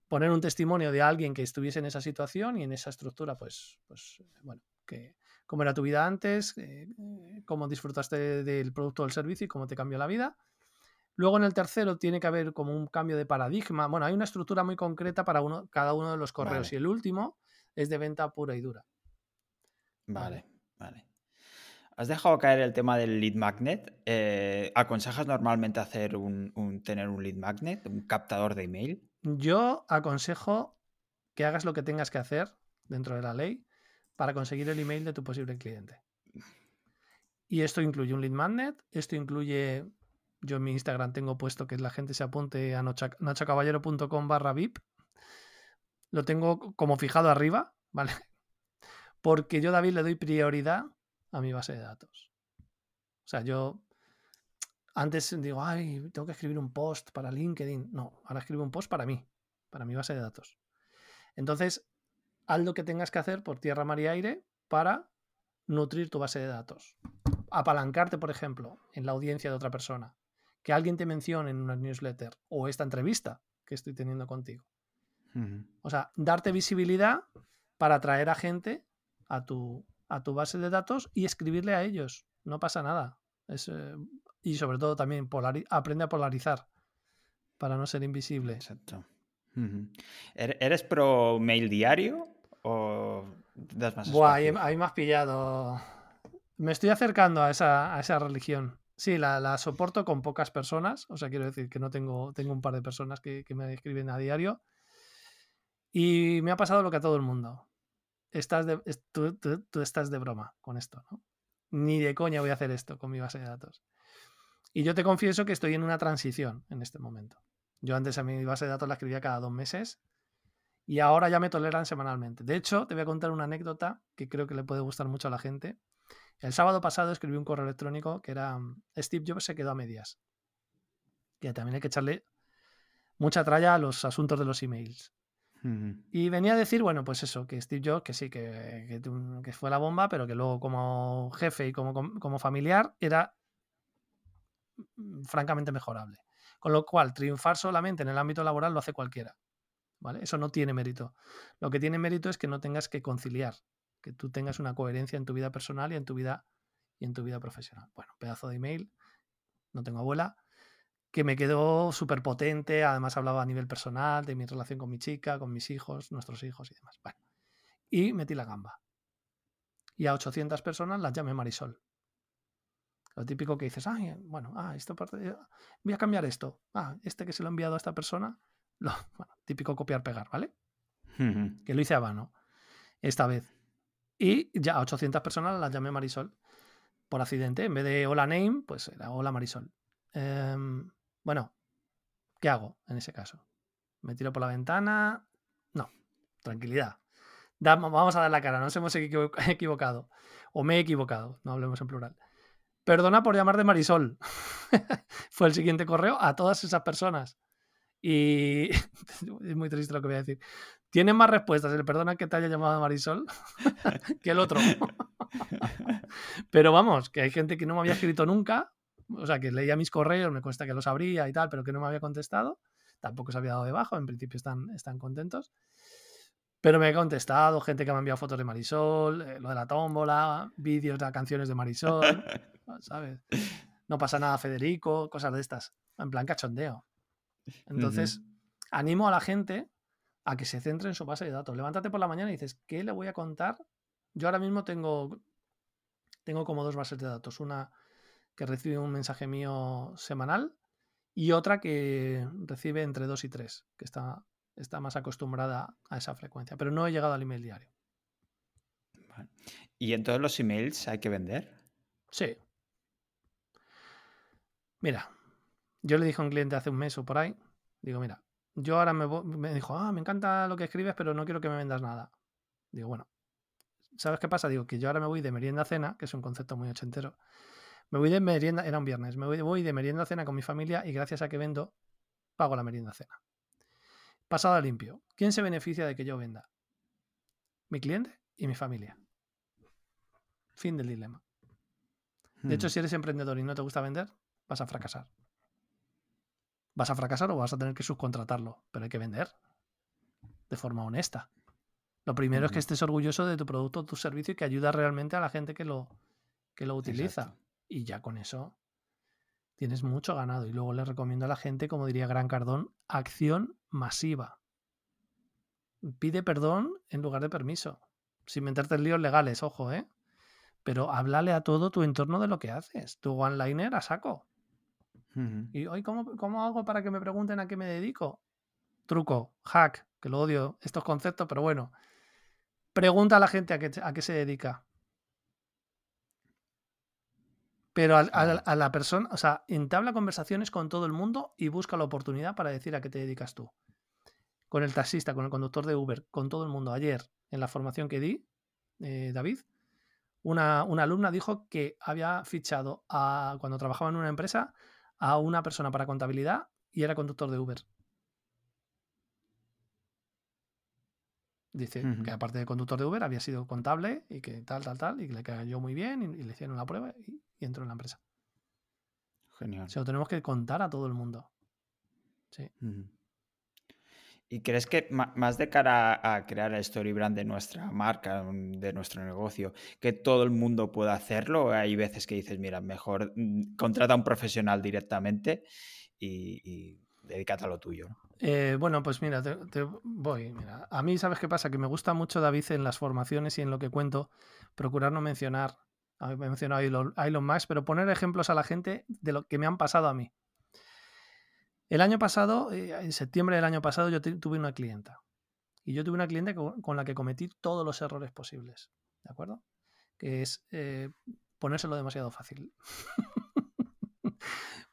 Poner un testimonio de alguien que estuviese en esa situación y en esa estructura, pues, pues bueno, que cómo era tu vida antes, eh, cómo disfrutaste del producto o del servicio y cómo te cambió la vida. Luego en el tercero tiene que haber como un cambio de paradigma. Bueno, hay una estructura muy concreta para uno, cada uno de los correos y el último es de venta pura y dura. Vale, vale. Has dejado caer el tema del lead magnet. Eh, ¿Aconsejas normalmente hacer un, tener un lead magnet, un captador de email? Yo aconsejo que hagas lo que tengas que hacer dentro de la ley para conseguir el email de tu posible cliente. Y esto incluye un lead magnet, esto incluye yo en mi Instagram tengo puesto que la gente se apunte a nachacaballero.com barra VIP. Lo tengo como fijado arriba, <laughs> ¿vale? Porque yo, David, le doy prioridad a mi base de datos. O sea, yo antes digo, ay, tengo que escribir un post para LinkedIn. No, ahora escribo un post para mí, para mi base de datos. Entonces, haz lo que tengas que hacer por tierra, mar y aire para nutrir tu base de datos. Apalancarte, por ejemplo, en la audiencia de otra persona que alguien te mencione en una newsletter o esta entrevista que estoy teniendo contigo. O sea, darte visibilidad para atraer a gente a tu, a tu base de datos y escribirle a ellos. No pasa nada. Eh, y sobre todo también aprende a polarizar para no ser invisible. Exacto. ¿Eres pro mail diario o das más Buah, ahí, ahí, me has pillado. Me estoy acercando a esa, a esa religión. Sí, la, soporto con pocas personas, o sea, quiero decir que no tengo, tengo un par de personas que, me escriben a diario. Y me ha pasado lo que a todo el mundo. Estás de, tú, estás de broma con esto, ¿no? Ni de coña voy a hacer esto con mi base de datos. Y yo te confieso que estoy en una transición en este momento. Yo antes a mi base de datos la escribía cada dos meses y ahora ya me toleran semanalmente. De hecho, te voy a contar una anécdota que creo que le puede gustar mucho a la gente. El sábado pasado escribí un correo electrónico que era mm, Steve Jobs se quedó a medias. Que también hay que echarle mucha tralla a los asuntos de los emails. Y venía a decir, bueno, pues eso, que Steve Jobs, que sí, que, que, fue la bomba, pero que luego como jefe y como, como familiar era mm, francamente mejorable. Con lo cual, triunfar solamente en el ámbito laboral lo hace cualquiera. ¿vale? Eso no tiene mérito. Lo que tiene mérito es que no tengas que conciliar que tú tengas una coherencia en tu vida personal y en tu vida y en tu vida profesional. Bueno, pedazo de email, no tengo abuela, que me quedó súper potente, además hablaba a nivel personal de mi relación con mi chica, con mis hijos, nuestros hijos y demás. Bueno, y metí la gamba. Y a 800 personas las llamé Marisol. Lo típico que dices, ay, bueno, ah, esto parte, voy a cambiar esto. Ah, este que se lo he enviado a esta persona, lo, <laughs> bueno, típico copiar-pegar, ¿vale? Que lo hice a vano. Esta vez y ya a 800 personas las llamé Marisol por accidente. En vez de hola name, pues era hola Marisol. Em, bueno, ¿qué hago en ese caso? ¿Me tiro por la ventana? No, tranquilidad. vamos a dar la cara, nos hemos <laughs> equivocado. O me he equivocado, no hablemos en plural. Perdona por llamar de Marisol. <laughs> Fue el siguiente correo a todas esas personas. Y <laughs> es muy triste lo que voy a decir. Tiene más respuestas el perdona que te haya llamado Marisol <laughs> que el otro. <laughs> pero vamos, que hay gente que no me había escrito nunca, o sea, que leía mis correos, me cuesta que los abría y tal, pero que no me había contestado. Tampoco se había dado de bajo, en principio están, están contentos. Pero me he contestado, gente que me ha enviado fotos de Marisol, eh, lo de la tómbola, vídeos de canciones de Marisol, <laughs> ¿sabes? No pasa nada, Federico, cosas de estas. En plan cachondeo. Entonces, animo a la gente a que se centre en su base de datos. Levántate por la mañana y dices, ¿qué le voy a contar? Yo ahora mismo tengo, tengo como dos bases de datos. Una que recibe un mensaje mío semanal y otra que recibe entre dos y tres, que está, está más acostumbrada a esa frecuencia. Pero no he llegado al email diario. ¿Y en todos los emails hay que vender? Sí. Mira, yo le dije a un cliente hace un mes o por ahí, digo, mira, yo ahora me, me dijo, ah, me encanta lo que escribes, pero no quiero que me vendas nada. Digo, bueno, ¿sabes qué pasa? Digo que yo ahora me voy de merienda a cena, que es un concepto muy ochentero. Me voy de merienda, era un viernes, me voy, voy de merienda a cena con mi familia y gracias a que vendo, pago la merienda a cena. Pasado limpio. ¿Quién se beneficia de que yo venda? Mi cliente y mi familia. Fin del dilema. De hecho, hmm. si eres emprendedor y no te gusta vender, vas a fracasar vas a fracasar o vas a tener que subcontratarlo, pero hay que vender de forma honesta. Lo primero es que estés orgulloso de tu producto o tu servicio y que ayuda realmente a la gente que lo, que lo utiliza. Y ya con eso tienes mucho ganado. Y luego le recomiendo a la gente, como diría Gran Cardón, acción masiva. Pide perdón en lugar de permiso. Sin meterte en líos legales, ojo, ¿eh? Pero háblale a todo tu entorno de lo que haces. Tu one-liner a saco. Y hoy, ¿cómo, hago para que me pregunten a qué me dedico? Truco, hack, que lo odio estos conceptos, pero bueno. Pregunta a la gente a qué, a qué se dedica. Pero a, la persona, o sea, entabla conversaciones con todo el mundo y busca la oportunidad para decir a qué te dedicas tú. Con el taxista, con el conductor de Uber, con todo el mundo. Ayer, en la formación que di, eh, David, una, una, alumna dijo que había fichado a, cuando trabajaba en una empresa a una persona para contabilidad y era conductor de Uber. Dice que aparte de conductor de Uber había sido contable y que tal, tal, tal, y que le cayó muy bien y, le hicieron la prueba y, entró en la empresa. Genial. Se lo tenemos que contar a todo el mundo. Sí. ¿Y crees que más de cara a crear el story brand de nuestra marca, mm, de nuestro negocio, que todo el mundo pueda hacerlo? Hay veces que dices, mira, mejor mm, contrata a un profesional directamente y, dedícate a lo tuyo. Eh, bueno, pues mira, te, voy. A mí, ¿sabes qué pasa? Que me gusta mucho, David, en las formaciones y en lo que cuento, procurar no mencionar, he mencionado a Elon Musk, pero poner ejemplos a la gente de lo que me han pasado a mí. El año pasado, eh, en septiembre del año pasado, yo tuve una clienta. Y yo tuve una cliente con, la que cometí todos los errores posibles. ¿De acuerdo? Que es eh, ponérselo demasiado fácil. <laughs>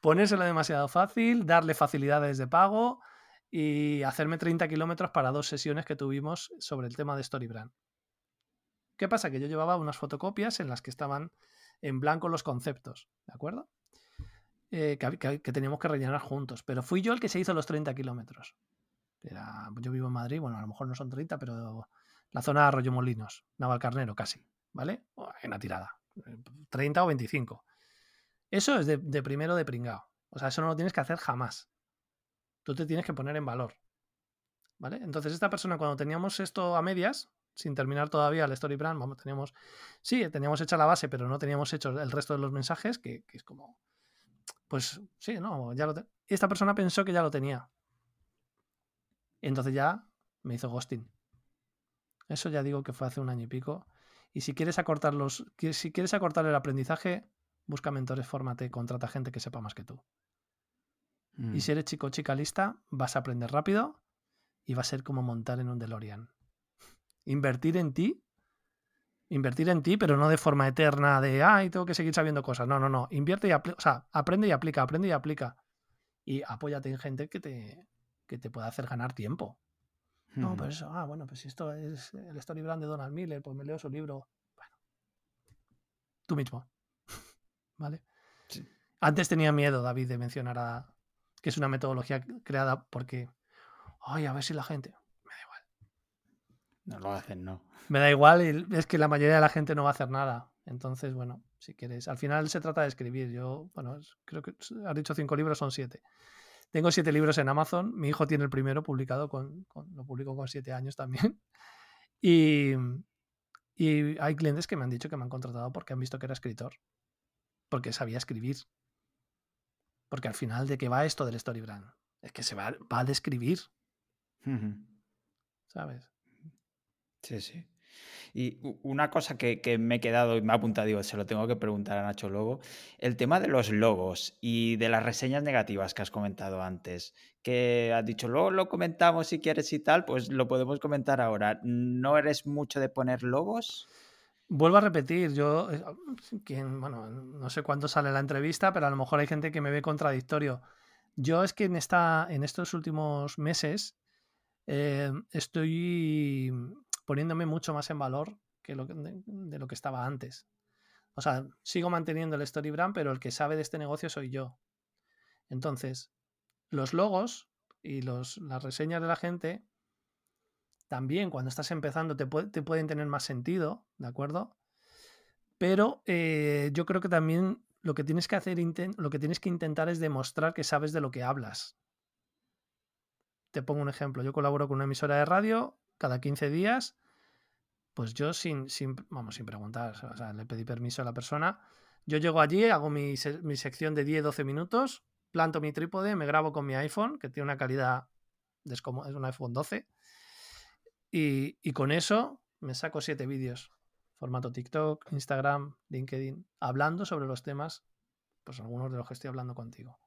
ponérselo demasiado fácil, darle facilidades de pago y hacerme 30 kilómetros para dos sesiones que tuvimos sobre el tema de StoryBrand. ¿Qué pasa? Que yo llevaba unas fotocopias en las que estaban en blanco los conceptos, ¿de acuerdo? Eh, que, teníamos que rellenar juntos. Pero fui yo el que se hizo los 30 kilómetros. yo vivo en Madrid, bueno, a lo mejor no son 30, pero la zona de Arroyo Molinos, Navalcarnero casi, ¿vale? En la tirada. 30 o 25. Eso es de, primero de pringao. O sea, eso no lo tienes que hacer jamás. Tú te tienes que poner en valor. ¿Vale? Entonces, esta persona, cuando teníamos esto a medias, sin terminar todavía el story brand, vamos, teníamos, sí, teníamos hecha la base, pero no teníamos hecho el resto de los mensajes, que es como, pues sí, no, ya lo Esta persona pensó que ya lo tenía. Entonces ya me hizo ghosting. Eso ya digo que fue hace un año y pico. Y si quieres acortar los, si quieres acortar el aprendizaje, busca mentores, fórmate, contrata gente que sepa más que tú. Y si mm. eres chico o chica lista, vas a aprender rápido y va a ser como montar en un DeLorean. <laughs> Invertir en ti Invertir en ti, pero no de forma eterna de, ay, tengo que seguir sabiendo cosas. No, no, no. Invierte y aplica, o sea, aprende y aplica, aprende y aplica. Y apóyate en gente que te, que te pueda hacer ganar tiempo. No, pero eso, ah, bueno, pues si esto es el story brand de Donald Miller, pues me leo su libro. Bueno, tú mismo. <laughs> ¿Vale? Antes tenía miedo, David, de mencionar a, que es una metodología creada porque, ay, a ver si la gente, no lo hacen, no. Me da igual es que la mayoría de la gente no va a hacer nada. Entonces, bueno, si quieres. Al final se trata de escribir. Yo, bueno, creo que has dicho cinco libros, son siete. Tengo siete libros en Amazon. Mi hijo tiene el primero publicado, con, lo publico con siete años también. <laughs> Y, y hay clientes que me han dicho que me han contratado porque han visto que era escritor, porque sabía escribir. Porque al final, ¿de qué va esto del story brand? Es que se va, va a describir. ¿Sabes? Sí, sí. Y una cosa que, me he quedado y me ha apuntado, digo, se lo tengo que preguntar a Nacho Lobo, el tema de los logos y de las reseñas negativas que has comentado antes, que has dicho, luego lo comentamos si quieres y tal, pues lo podemos comentar ahora. ¿No eres mucho de poner logos? Vuelvo a repetir, yo, eh, bueno, no sé cuándo sale la entrevista, pero a lo mejor hay gente que me ve contradictorio. Yo es que en, esta, en estos últimos meses eh, estoy poniéndome mucho más en valor que lo de, lo que estaba antes. O sea, sigo manteniendo el story brand, pero el que sabe de este negocio soy yo. Entonces, los logos y los, las reseñas de la gente también cuando estás empezando te, te pueden tener más sentido, ¿de acuerdo? Pero eh, yo creo que también lo que tienes que hacer, lo que tienes que intentar es demostrar que sabes de lo que hablas. Te pongo un ejemplo. Yo colaboro con una emisora de radio cada 15 días, pues yo sin, sin, vamos, sin preguntar, o sea, le pedí permiso a la persona. Yo llego allí, hago mi, mi sección de 10-12 minutos, planto mi trípode, me grabo con mi iPhone, que tiene una calidad, es un iPhone 12, y, y con eso me saco 7 vídeos, formato TikTok, Instagram, LinkedIn, hablando sobre los temas, pues algunos de los que estoy hablando contigo.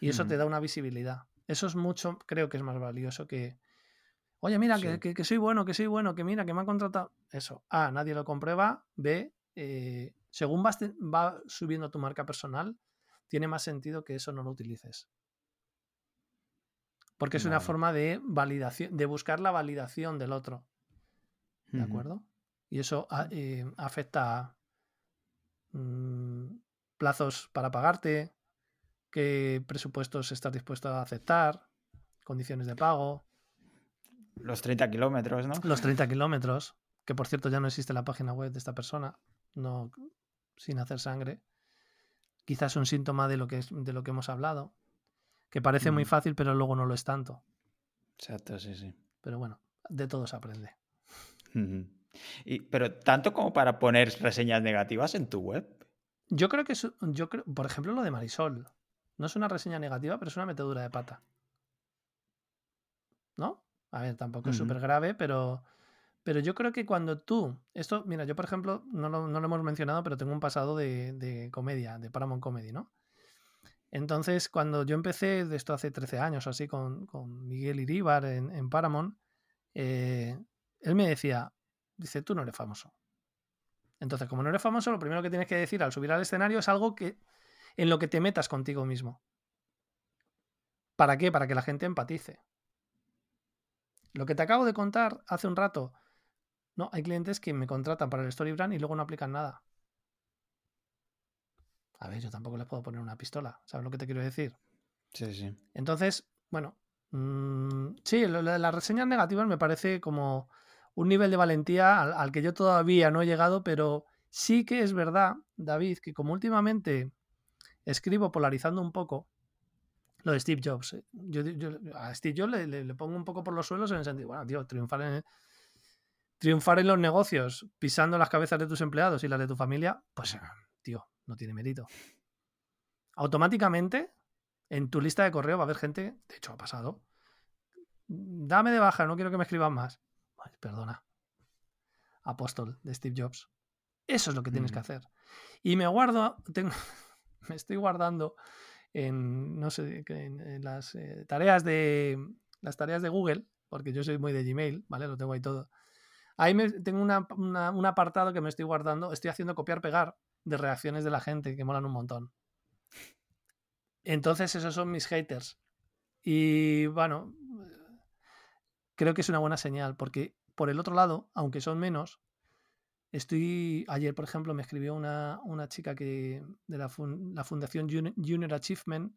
Y eso te da una visibilidad. Eso es mucho, creo que es más valioso que, Oye, mira, que, soy bueno, que soy bueno, que mira, que me han contratado. Eso. A, nadie lo comprueba. B, eh, según va subiendo tu marca personal, tiene más sentido que eso no lo utilices. Porque es una forma de validación, de buscar la validación del otro. ¿De acuerdo? Y eso eh, afecta a mm, plazos para pagarte, qué presupuestos estás dispuesto a aceptar, condiciones de pago. Los 30 kilómetros, ¿no? Los 30 kilómetros, que por cierto ya no existe la página web de esta persona, no sin hacer sangre. Quizás un síntoma de lo que, es, de lo que hemos hablado, que parece muy mm. fácil, pero luego no lo es tanto. Exacto, sí, sí. Pero bueno, de todo se aprende. y, pero tanto como para poner reseñas negativas en tu web. Yo creo que, yo creo, por ejemplo, lo de Marisol. No es una reseña negativa, pero es una metedura de pata. ¿No? A ver, tampoco es súper grave, pero, pero yo creo que cuando tú, esto, mira, yo por ejemplo, no lo, no lo hemos mencionado, pero tengo un pasado de, de, comedia, de Paramount Comedy, ¿no? Entonces, cuando yo empecé, de esto hace 13 años así, con, con Miguel Iríbar en, en Paramount, eh, él me decía, dice, tú no eres famoso. Entonces, como no eres famoso, lo primero que tienes que decir al subir al escenario es algo que en lo que te metas contigo mismo. ¿Para qué? Para que la gente empatice. Lo que te acabo de contar hace un rato. No, hay clientes que me contratan para el Story Brand y luego no aplican nada. A ver, yo tampoco les puedo poner una pistola. ¿Sabes lo que te quiero decir? Sí, sí. Entonces, bueno, mmm, sí, las reseñas negativas me parece como un nivel de valentía al, al, que yo todavía no he llegado, pero sí que es verdad, David, que como últimamente escribo polarizando un poco, lo de Steve Jobs. Eh. Yo, a Steve Jobs le, pongo un poco por los suelos en el sentido, bueno, tío, triunfar en, triunfar en los negocios pisando las cabezas de tus empleados y las de tu familia, pues, tío, no tiene mérito. Automáticamente, en tu lista de correo va a haber gente, de hecho ha pasado, dame de baja, no quiero que me escriban más. perdona. Apóstol de Steve Jobs. Eso es lo que tienes que hacer. Y me guardo, tengo, <laughs> me estoy guardando en, no sé, en, las eh, tareas de las tareas de Google, porque yo soy muy de Gmail, ¿vale? Lo tengo ahí todo. Ahí me, tengo un apartado que me estoy guardando, estoy haciendo copiar-pegar de reacciones de la gente que molan un montón. Entonces esos son mis haters. Y bueno, creo que es una buena señal, porque por el otro lado, aunque son menos, Estoy, ayer por ejemplo me escribió una, chica que, de la, Fundación Junior Achievement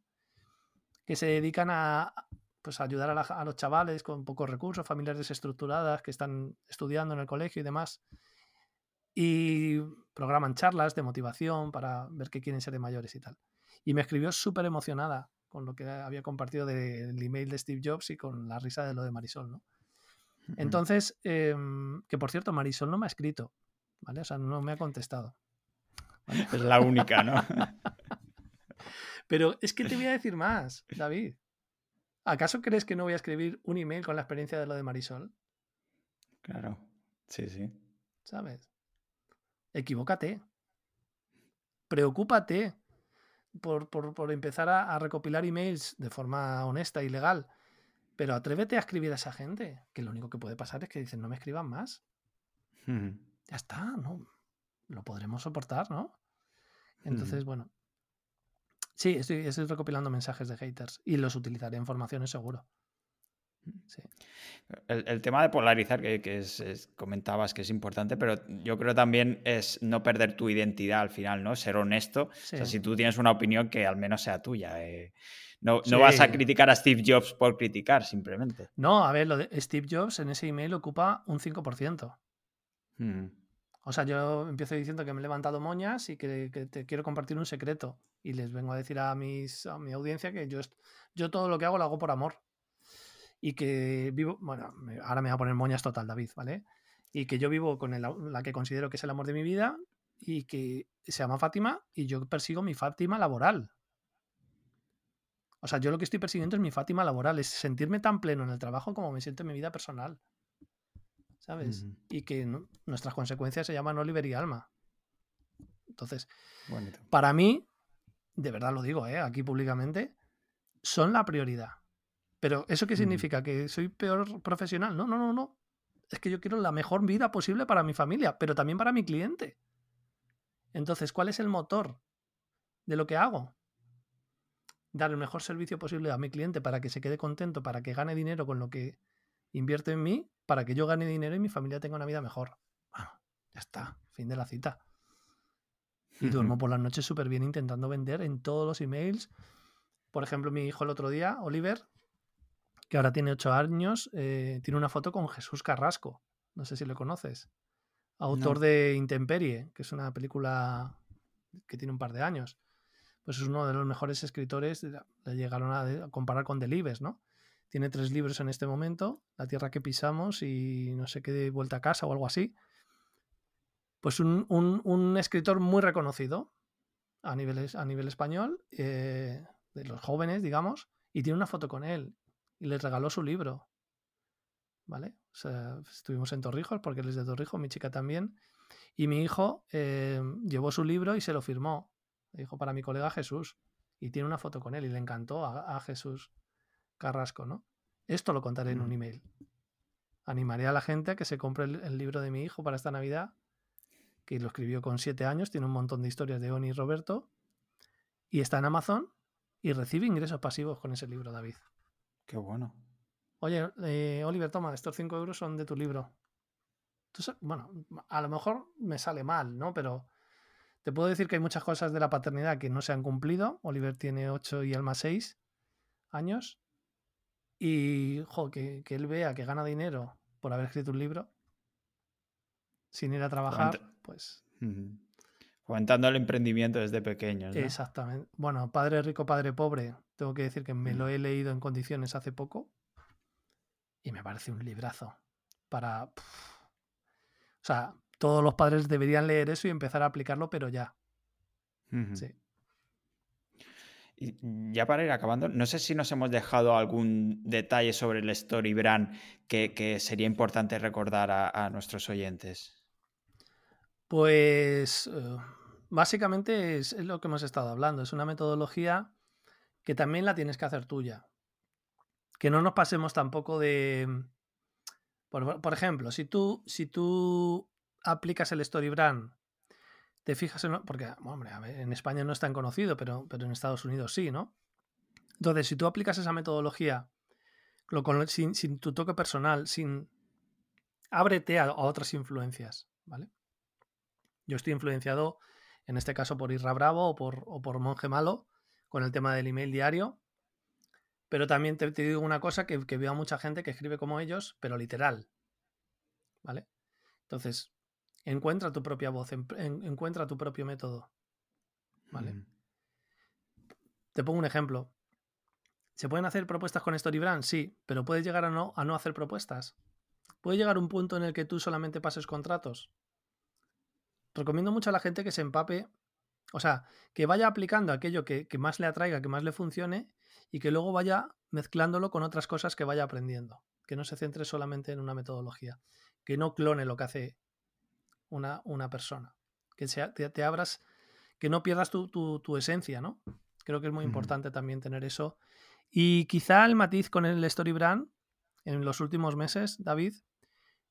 que se dedican a, pues, ayudar a, los chavales con pocos recursos, familias desestructuradas que están estudiando en el colegio y demás. Y programan charlas de motivación para ver qué quieren ser de mayores y tal. Y me escribió súper emocionada con lo que había compartido del email de Steve Jobs y con la risa de lo de Marisol, ¿no? Entonces, em, que por cierto, Marisol no me ha escrito, ¿vale? O sea, no me ha contestado. Es la única, ¿no? <laughs> Pero es que te voy a decir más, David. ¿Acaso crees que no voy a escribir un email con la experiencia de lo de Marisol? Claro, sí, sí. ¿Sabes? Equivócate. Preocúpate por, por, empezar a, recopilar emails de forma honesta y legal. Pero atrévete a escribir a esa gente, que lo único que puede pasar es que dicen no me escriban más. Ya está, ¿no? Lo podremos soportar, ¿no? Entonces, bueno, Sí, estoy, recopilando mensajes de haters y los utilizaré en formaciones seguro. El, tema de polarizar, que, es, comentabas que es importante, pero yo creo también es no perder tu identidad al final, ¿no? Ser honesto. O sea, si tú tienes una opinión que al menos sea tuya. Eh, no, no, vas a criticar a Steve Jobs por criticar, simplemente. No, a ver, lo de Steve Jobs en ese email ocupa un 5%. O sea, yo empiezo diciendo que me he levantado moñas y que, te quiero compartir un secreto. Y les vengo a decir a, mis, a mi audiencia que yo, yo todo lo que hago lo hago por amor. Y que vivo, bueno, ahora me voy a poner moñas total, David, ¿vale? Y que yo vivo con la que considero que es el amor de mi vida y que se llama Fátima y yo persigo mi Fátima laboral. O sea, yo lo que estoy persiguiendo es mi Fátima laboral, es sentirme tan pleno en el trabajo como me siento en mi vida personal. ¿Sabes? Y que nuestras consecuencias se llaman Oliver y Alma. Entonces, para mí, de verdad lo digo, ¿eh? aquí públicamente, son la prioridad. Pero ¿eso qué significa? ¿Que soy peor profesional? No, no, no, no. Es que yo quiero la mejor vida posible para mi familia, pero también para mi cliente. Entonces, ¿cuál es el motor de lo que hago? Dar el mejor servicio posible a mi cliente para que se quede contento, para que gane dinero con lo que invierte en mí para que yo gane dinero y mi familia tenga una vida mejor. Bueno, ya está, fin de la cita. Y duermo <laughs> por las noches súper bien intentando vender en todos los emails. Por ejemplo, mi hijo el otro día, Oliver, que ahora tiene 8 años, eh, tiene una foto con Jesús Carrasco. No sé si lo conoces. Autor de Intemperie, que es una película que tiene un par de años. Pues es uno de los mejores escritores. Le llegaron a comparar con Delibes, ¿no? Tiene tres libros en este momento, La tierra que pisamos y no sé qué de vuelta a casa o algo así. Pues un, escritor muy reconocido a nivel, a nivel español, eh, de los jóvenes, digamos, y tiene una foto con él y les regaló su libro. ¿Vale? Estuvimos en Torrijos porque él es de Torrijos, mi chica también. Y mi hijo eh, llevó su libro y se lo firmó. Le dijo para mi colega Jesús. Y tiene una foto con él y le encantó a Jesús. Carrasco, ¿no? Esto lo contaré en un email. Animaré a la gente a que se compre el, libro de mi hijo para esta Navidad, que lo escribió con siete años, tiene un montón de historias de Oni y Roberto, y está en Amazon y recibe ingresos pasivos con ese libro, David. Qué bueno. Oye, eh, Oliver, toma, estos cinco euros son de tu libro. bueno, a lo mejor me sale mal, ¿no? Pero te puedo decir que hay muchas cosas de la paternidad que no se han cumplido. Oliver tiene ocho y Alma seis años. Y que, él vea que gana dinero por haber escrito un libro sin ir a trabajar, pues. Fomentando el emprendimiento desde pequeño. Exactamente. Bueno, Padre Rico, Padre Pobre, tengo que decir que me mm. lo he leído en condiciones hace poco y me parece un librazo para. O sea, todos los padres deberían leer eso y empezar a aplicarlo, pero ya. Sí. Ya para ir acabando, no sé si nos hemos dejado algún detalle sobre el Story Brand que, sería importante recordar a, nuestros oyentes. Pues eh, básicamente es, lo que hemos estado hablando. Es una metodología que también la tienes que hacer tuya. Que no nos pasemos tampoco de. Por, ejemplo, si tú, si tú aplicas el Story Brand te fijas en... Porque, hombre, en España no es tan conocido, pero, pero en Estados Unidos sí, ¿no? Entonces, si tú aplicas esa metodología sin, tu toque personal, sin... Ábrete a, otras influencias, ¿vale? Yo estoy influenciado, en este caso, por Irra Bravo o por, Monje Malo, con el tema del email diario. Pero también te, digo una cosa que veo a mucha gente que escribe como ellos, pero literal. ¿Vale? Entonces, Encuentra tu propia voz, encuentra tu propio método. ¿Vale? Te pongo un ejemplo. ¿Se pueden hacer propuestas con StoryBrand? Sí, pero puedes llegar a no, a no hacer propuestas. puede llegar un punto en el que tú solamente pases contratos. Recomiendo mucho a la gente que se empape, o sea, que vaya aplicando aquello que, que más le atraiga, que más le funcione y que luego vaya mezclándolo con otras cosas que vaya aprendiendo. Que no se centre solamente en una metodología. Que no clone lo que hace una, una persona. Que sea, te, abras, que no pierdas tu, tu, esencia, ¿no? Creo que es muy importante también tener eso. Y quizá el matiz con el Story Brand en los últimos meses, David,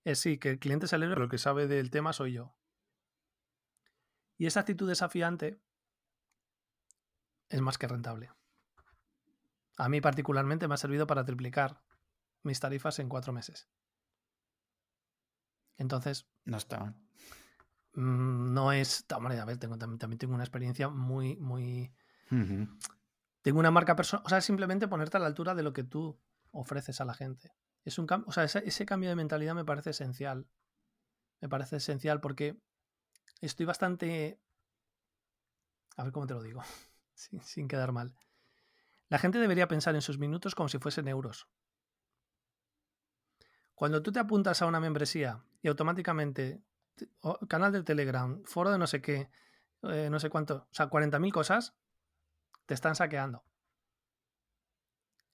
es sí, que el cliente se alegre, pero el que sabe del tema soy yo. Y esa actitud desafiante es más que rentable. A mí particularmente me ha servido para triplicar mis tarifas en cuatro meses. Entonces... No está mm, No es... Hombre, a ver, tengo, también, tengo una experiencia muy, muy... Tengo una marca personal... O sea, simplemente ponerte a la altura de lo que tú ofreces a la gente. Es un o sea, ese, cambio de mentalidad me parece esencial. Me parece esencial porque estoy bastante... A ver cómo te lo digo, <laughs> sin quedar mal. La gente debería pensar en sus minutos como si fuesen euros. Cuando tú te apuntas a una membresía y automáticamente canal de Telegram, foro de no sé qué, eh, no sé cuánto, o sea, 40.000 cosas, te están saqueando.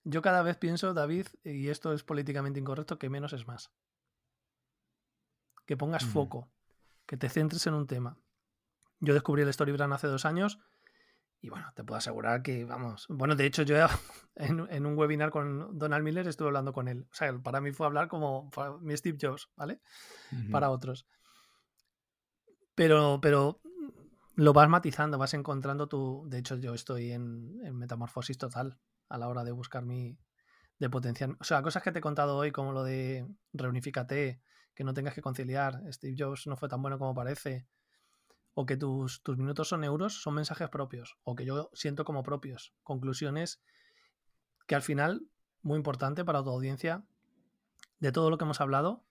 Yo cada vez pienso, David, y esto es políticamente incorrecto, que menos es más. Que pongas foco, que te centres en un tema. Yo descubrí el Storybrand hace dos años y bueno, te puedo asegurar que, vamos, bueno, de hecho yo <laughs> en, un webinar con Donald Miller estuve hablando con él. O sea, para mí fue hablar como mi Steve Jobs, ¿vale? Para otros. Pero, pero lo vas matizando, vas encontrando tu... De hecho, yo estoy en, metamorfosis total a la hora de buscar mi... de potenciar... O sea, cosas que te he contado hoy, como lo de reunifícate, que no tengas que conciliar, Steve Jobs no fue tan bueno como parece o que tus, tus minutos son euros, son mensajes propios, o que yo siento como propios. Conclusiones que al final, muy importante para tu audiencia, de todo lo que hemos hablado,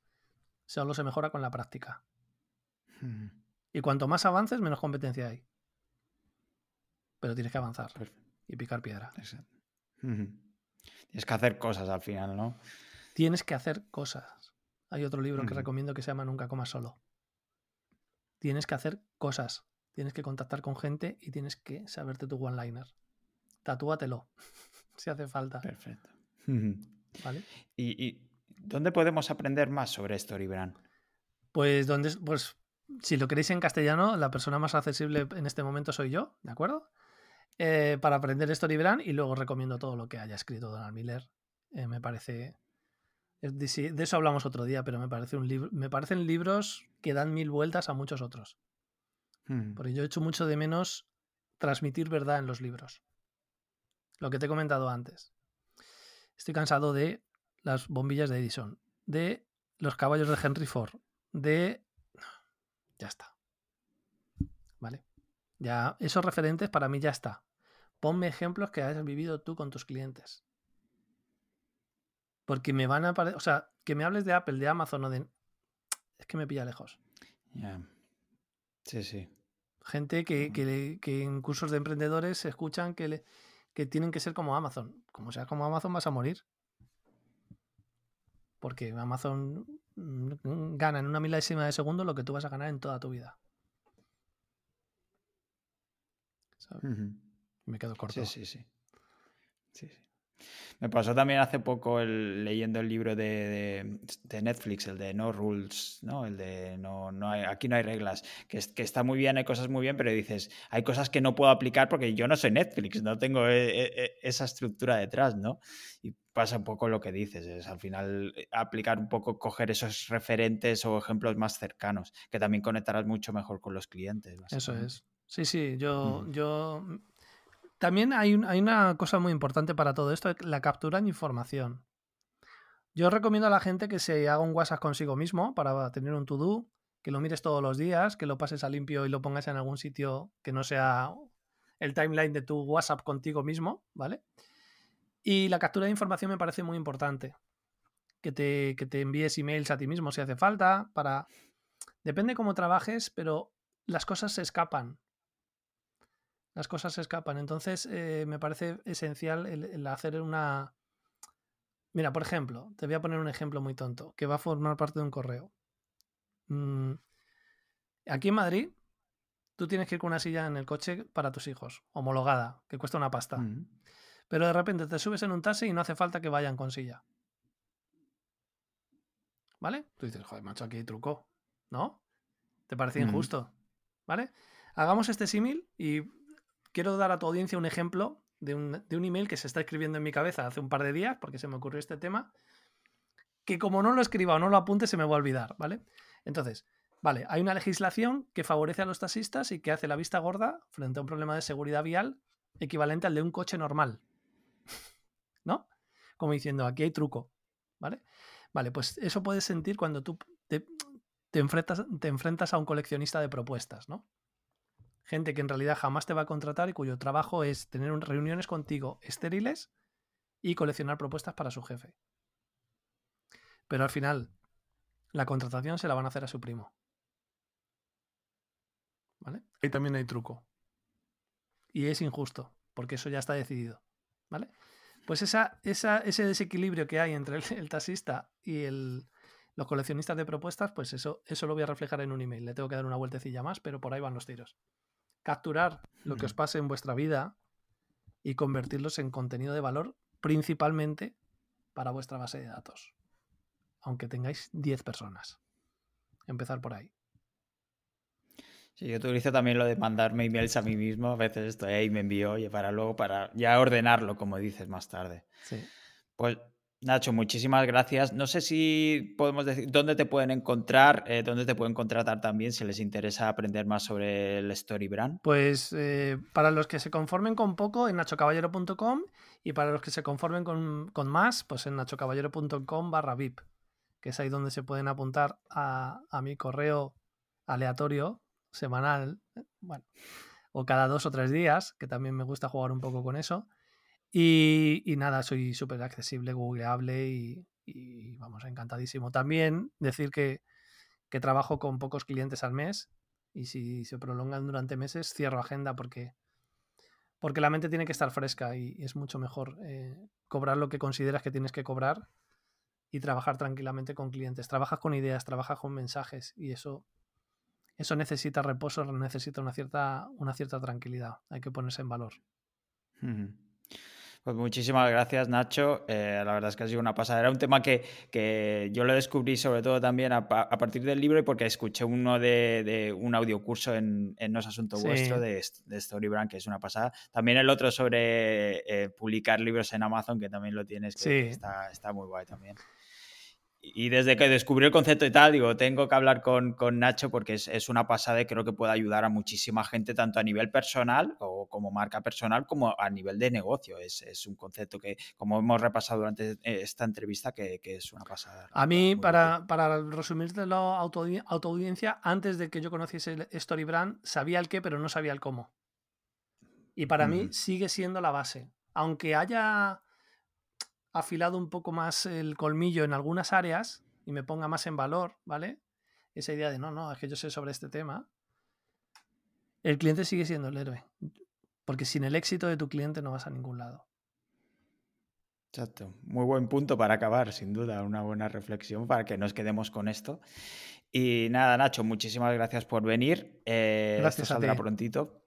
solo se mejora con la práctica. Y cuanto más avances, menos competencia hay. Pero tienes que avanzar y picar piedra. Tienes que hacer cosas al final, ¿no? Tienes que hacer cosas. Hay otro libro que recomiendo que se llama Nunca comas solo tienes que hacer cosas. Tienes que contactar con gente y tienes que saberte tu one-liner. Tatúatelo, <laughs> si hace falta. Perfecto. <laughs> ¿Vale? ¿Y, dónde podemos aprender más sobre Storybrand? Pues, donde, pues si lo queréis en castellano, la persona más accesible en este momento soy yo, ¿de acuerdo? Eh, para aprender Storybrand y luego recomiendo todo lo que haya escrito Donald Miller. Eh, me parece de, eso hablamos otro día, pero me, parece un libro, me parecen libros que dan mil vueltas a muchos otros. Hmm. Porque yo he hecho mucho de menos transmitir verdad en los libros. Lo que te he comentado antes. Estoy cansado de las bombillas de Edison, de los caballos de Henry Ford, de... Ya está. ¿Vale? Ya, esos referentes para mí ya está. Ponme ejemplos que hayas vivido tú con tus clientes. Porque me van a aparecer. O sea, que me hables de Apple, de Amazon o de. Es que me pilla lejos. Ya. Sí, sí. Gente que, que, en cursos de emprendedores se escuchan que, le, que tienen que ser como Amazon. Como sea como Amazon, vas a morir. Porque Amazon mm, gana en una milésima de segundo lo que tú vas a ganar en toda tu vida. Me quedo corto. Sí, sí, sí. Sí, sí. Me pasó también hace poco leyendo el libro de, Netflix, el de No Rules, ¿no? El de no, no hay, aquí no hay reglas, que, que, está muy bien, hay cosas muy bien, pero dices, hay cosas que no puedo aplicar porque yo no soy Netflix, no tengo e, e, e, esa estructura detrás, ¿no? Y pasa un poco lo que dices, es al final eh, aplicar un poco, coger esos referentes o ejemplos más cercanos, que también conectarás mucho mejor con los clientes. Eso es. Sí, sí, yo, yo también hay, una cosa muy importante para todo esto, la captura de información. Yo recomiendo a la gente que se haga un WhatsApp consigo mismo para tener un to-do, que lo mires todos los días, que lo pases a limpio y lo pongas en algún sitio que no sea el timeline de tu WhatsApp contigo mismo, ¿vale? Y la captura de información me parece muy importante. Que te, que te envíes emails a ti mismo si hace falta, para... Depende cómo trabajes, pero las cosas se escapan las cosas se escapan. Entonces, eh, me parece esencial el, hacer una, Mira, por ejemplo, te voy a poner un ejemplo muy tonto, que va a formar parte de un correo. Mm, aquí en Madrid, tú tienes que ir con una silla en el coche para tus hijos, homologada, que cuesta una pasta. Mm. Pero de repente te subes en un taxi y no hace falta que vayan con silla. ¿Vale? Tú dices, joder, macho, aquí hay truco. ¿No? ¿Te parece Ujú. injusto? ¿Vale? Hagamos este símil y quiero dar a tu audiencia un ejemplo de un, de un email que se está escribiendo en mi cabeza hace un par de días, porque se me ocurrió este tema, que como no lo escriba o no lo apunte se me va a olvidar, ¿vale? Entonces, vale, hay una legislación que favorece a los taxistas y que hace la vista gorda frente a un problema de seguridad vial equivalente al de un coche normal. <laughs> ¿No? Como diciendo, aquí hay truco, ¿vale? Vale, pues eso puedes sentir cuando tú te, te enfrentas, te enfrentas a un coleccionista de propuestas, ¿no? Gente que en realidad jamás te va a contratar y cuyo trabajo es tener un- reuniones contigo estériles y coleccionar propuestas para su jefe. Pero al final, la contratación se la van a hacer a su primo. ¿Vale? Ahí también hay truco. Y es injusto, porque eso ya está decidido. ¿Vale? Pues esa, esa- ese desequilibrio que hay entre el, el taxista y el- los coleccionistas de propuestas, pues eso, eso lo voy a reflejar en un email. Le tengo que dar una vueltecilla más, pero por ahí van los tiros. Capturar lo que os pase en vuestra vida y convertirlos en contenido de valor, principalmente para vuestra base de datos. Aunque tengáis 10 personas. Empezar por ahí. Sí, yo utilizo también lo de mandarme emails a mí mismo. A veces estoy ahí y me envío, oye, para luego, para ya ordenarlo, como dices más tarde. Sí. Pues Nacho, muchísimas gracias. No sé si podemos decir dónde te pueden encontrar, eh, dónde te pueden contratar también si les interesa aprender más sobre el Story Brand. Pues eh, para los que se conformen con poco, en nachocaballero.com y para los que se conformen con, con más, pues en nachocaballero.com barra VIP, que es ahí donde se pueden apuntar a, a mi correo aleatorio semanal, eh, bueno, o cada dos o tres días, que también me gusta jugar un poco con eso. Y, nada, soy súper accesible, googleable y, vamos, encantadísimo. También decir que, que trabajo con pocos clientes al mes y si se prolongan durante meses, cierro agenda porque, porque la mente tiene que estar fresca y es mucho mejor eh, cobrar lo que consideras que tienes que cobrar y trabajar tranquilamente con clientes. Trabajas con ideas, trabajas con mensajes y eso, eso necesita reposo, necesita una cierta, una cierta tranquilidad. Hay que ponerse en valor. Ujú. Pues muchísimas gracias, Nacho. Eh, la verdad es que ha sido una pasada. Era un tema que, que yo lo descubrí sobre todo también a, a partir del libro y porque escuché uno de, de un audiocurso en, en No es Asunto Sí. Vuestro de, de Storybrand, que es una pasada. También el otro sobre eh, publicar libros en Amazon, que también lo tienes, que, que Sí. está, está muy guay también. Y desde que descubrí el concepto y tal, digo, tengo que hablar con, con Nacho porque es, es una pasada y creo que puede ayudar a muchísima gente, tanto a nivel personal o como marca personal, como a nivel de negocio. Es, es un concepto que, como hemos repasado durante esta entrevista, que, que es una pasada. A mí, para, para resumírtelo autoaudi- autoaudiencia, antes de que yo conociese Storybrand, sabía el qué, pero no sabía el cómo. Y para mí sigue siendo la base. Aunque haya afilado un poco más el colmillo en algunas áreas y me ponga más en valor, ¿vale? Esa idea de no, no, es que yo sé sobre este tema. El cliente sigue siendo el héroe. Porque sin el éxito de tu cliente no vas a ningún lado. Exacto. Muy buen punto para acabar, sin duda. Una buena reflexión para que nos quedemos con esto. Y nada, Nacho, muchísimas gracias por venir. Eh, Gracias esto a saldrá ti. prontito.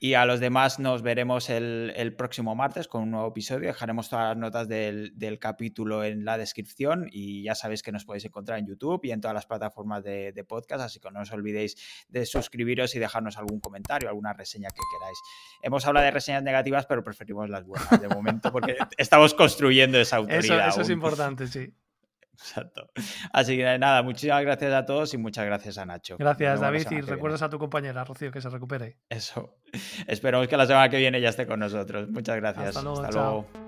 Y a los demás nos veremos el, el próximo martes con un nuevo episodio. Dejaremos todas las notas del, del capítulo en la descripción y ya sabéis que nos podéis encontrar en YouTube y en todas las plataformas de, de podcast, así que no os olvidéis de suscribiros y dejarnos algún comentario, alguna reseña que queráis. Hemos hablado de reseñas negativas, pero preferimos las buenas de momento porque <laughs> estamos construyendo esa Eso, autoridad. eso es aún. importante, sí. Exacto. Así que nada, muchísimas gracias a todos y muchas gracias a Nacho. Gracias, David. Y recuerdas a tu compañera, Rocío, que se recupere. Eso. <laughs> Esperemos que la semana que viene ya esté con nosotros. Muchas gracias. Hasta luego, Hasta luego.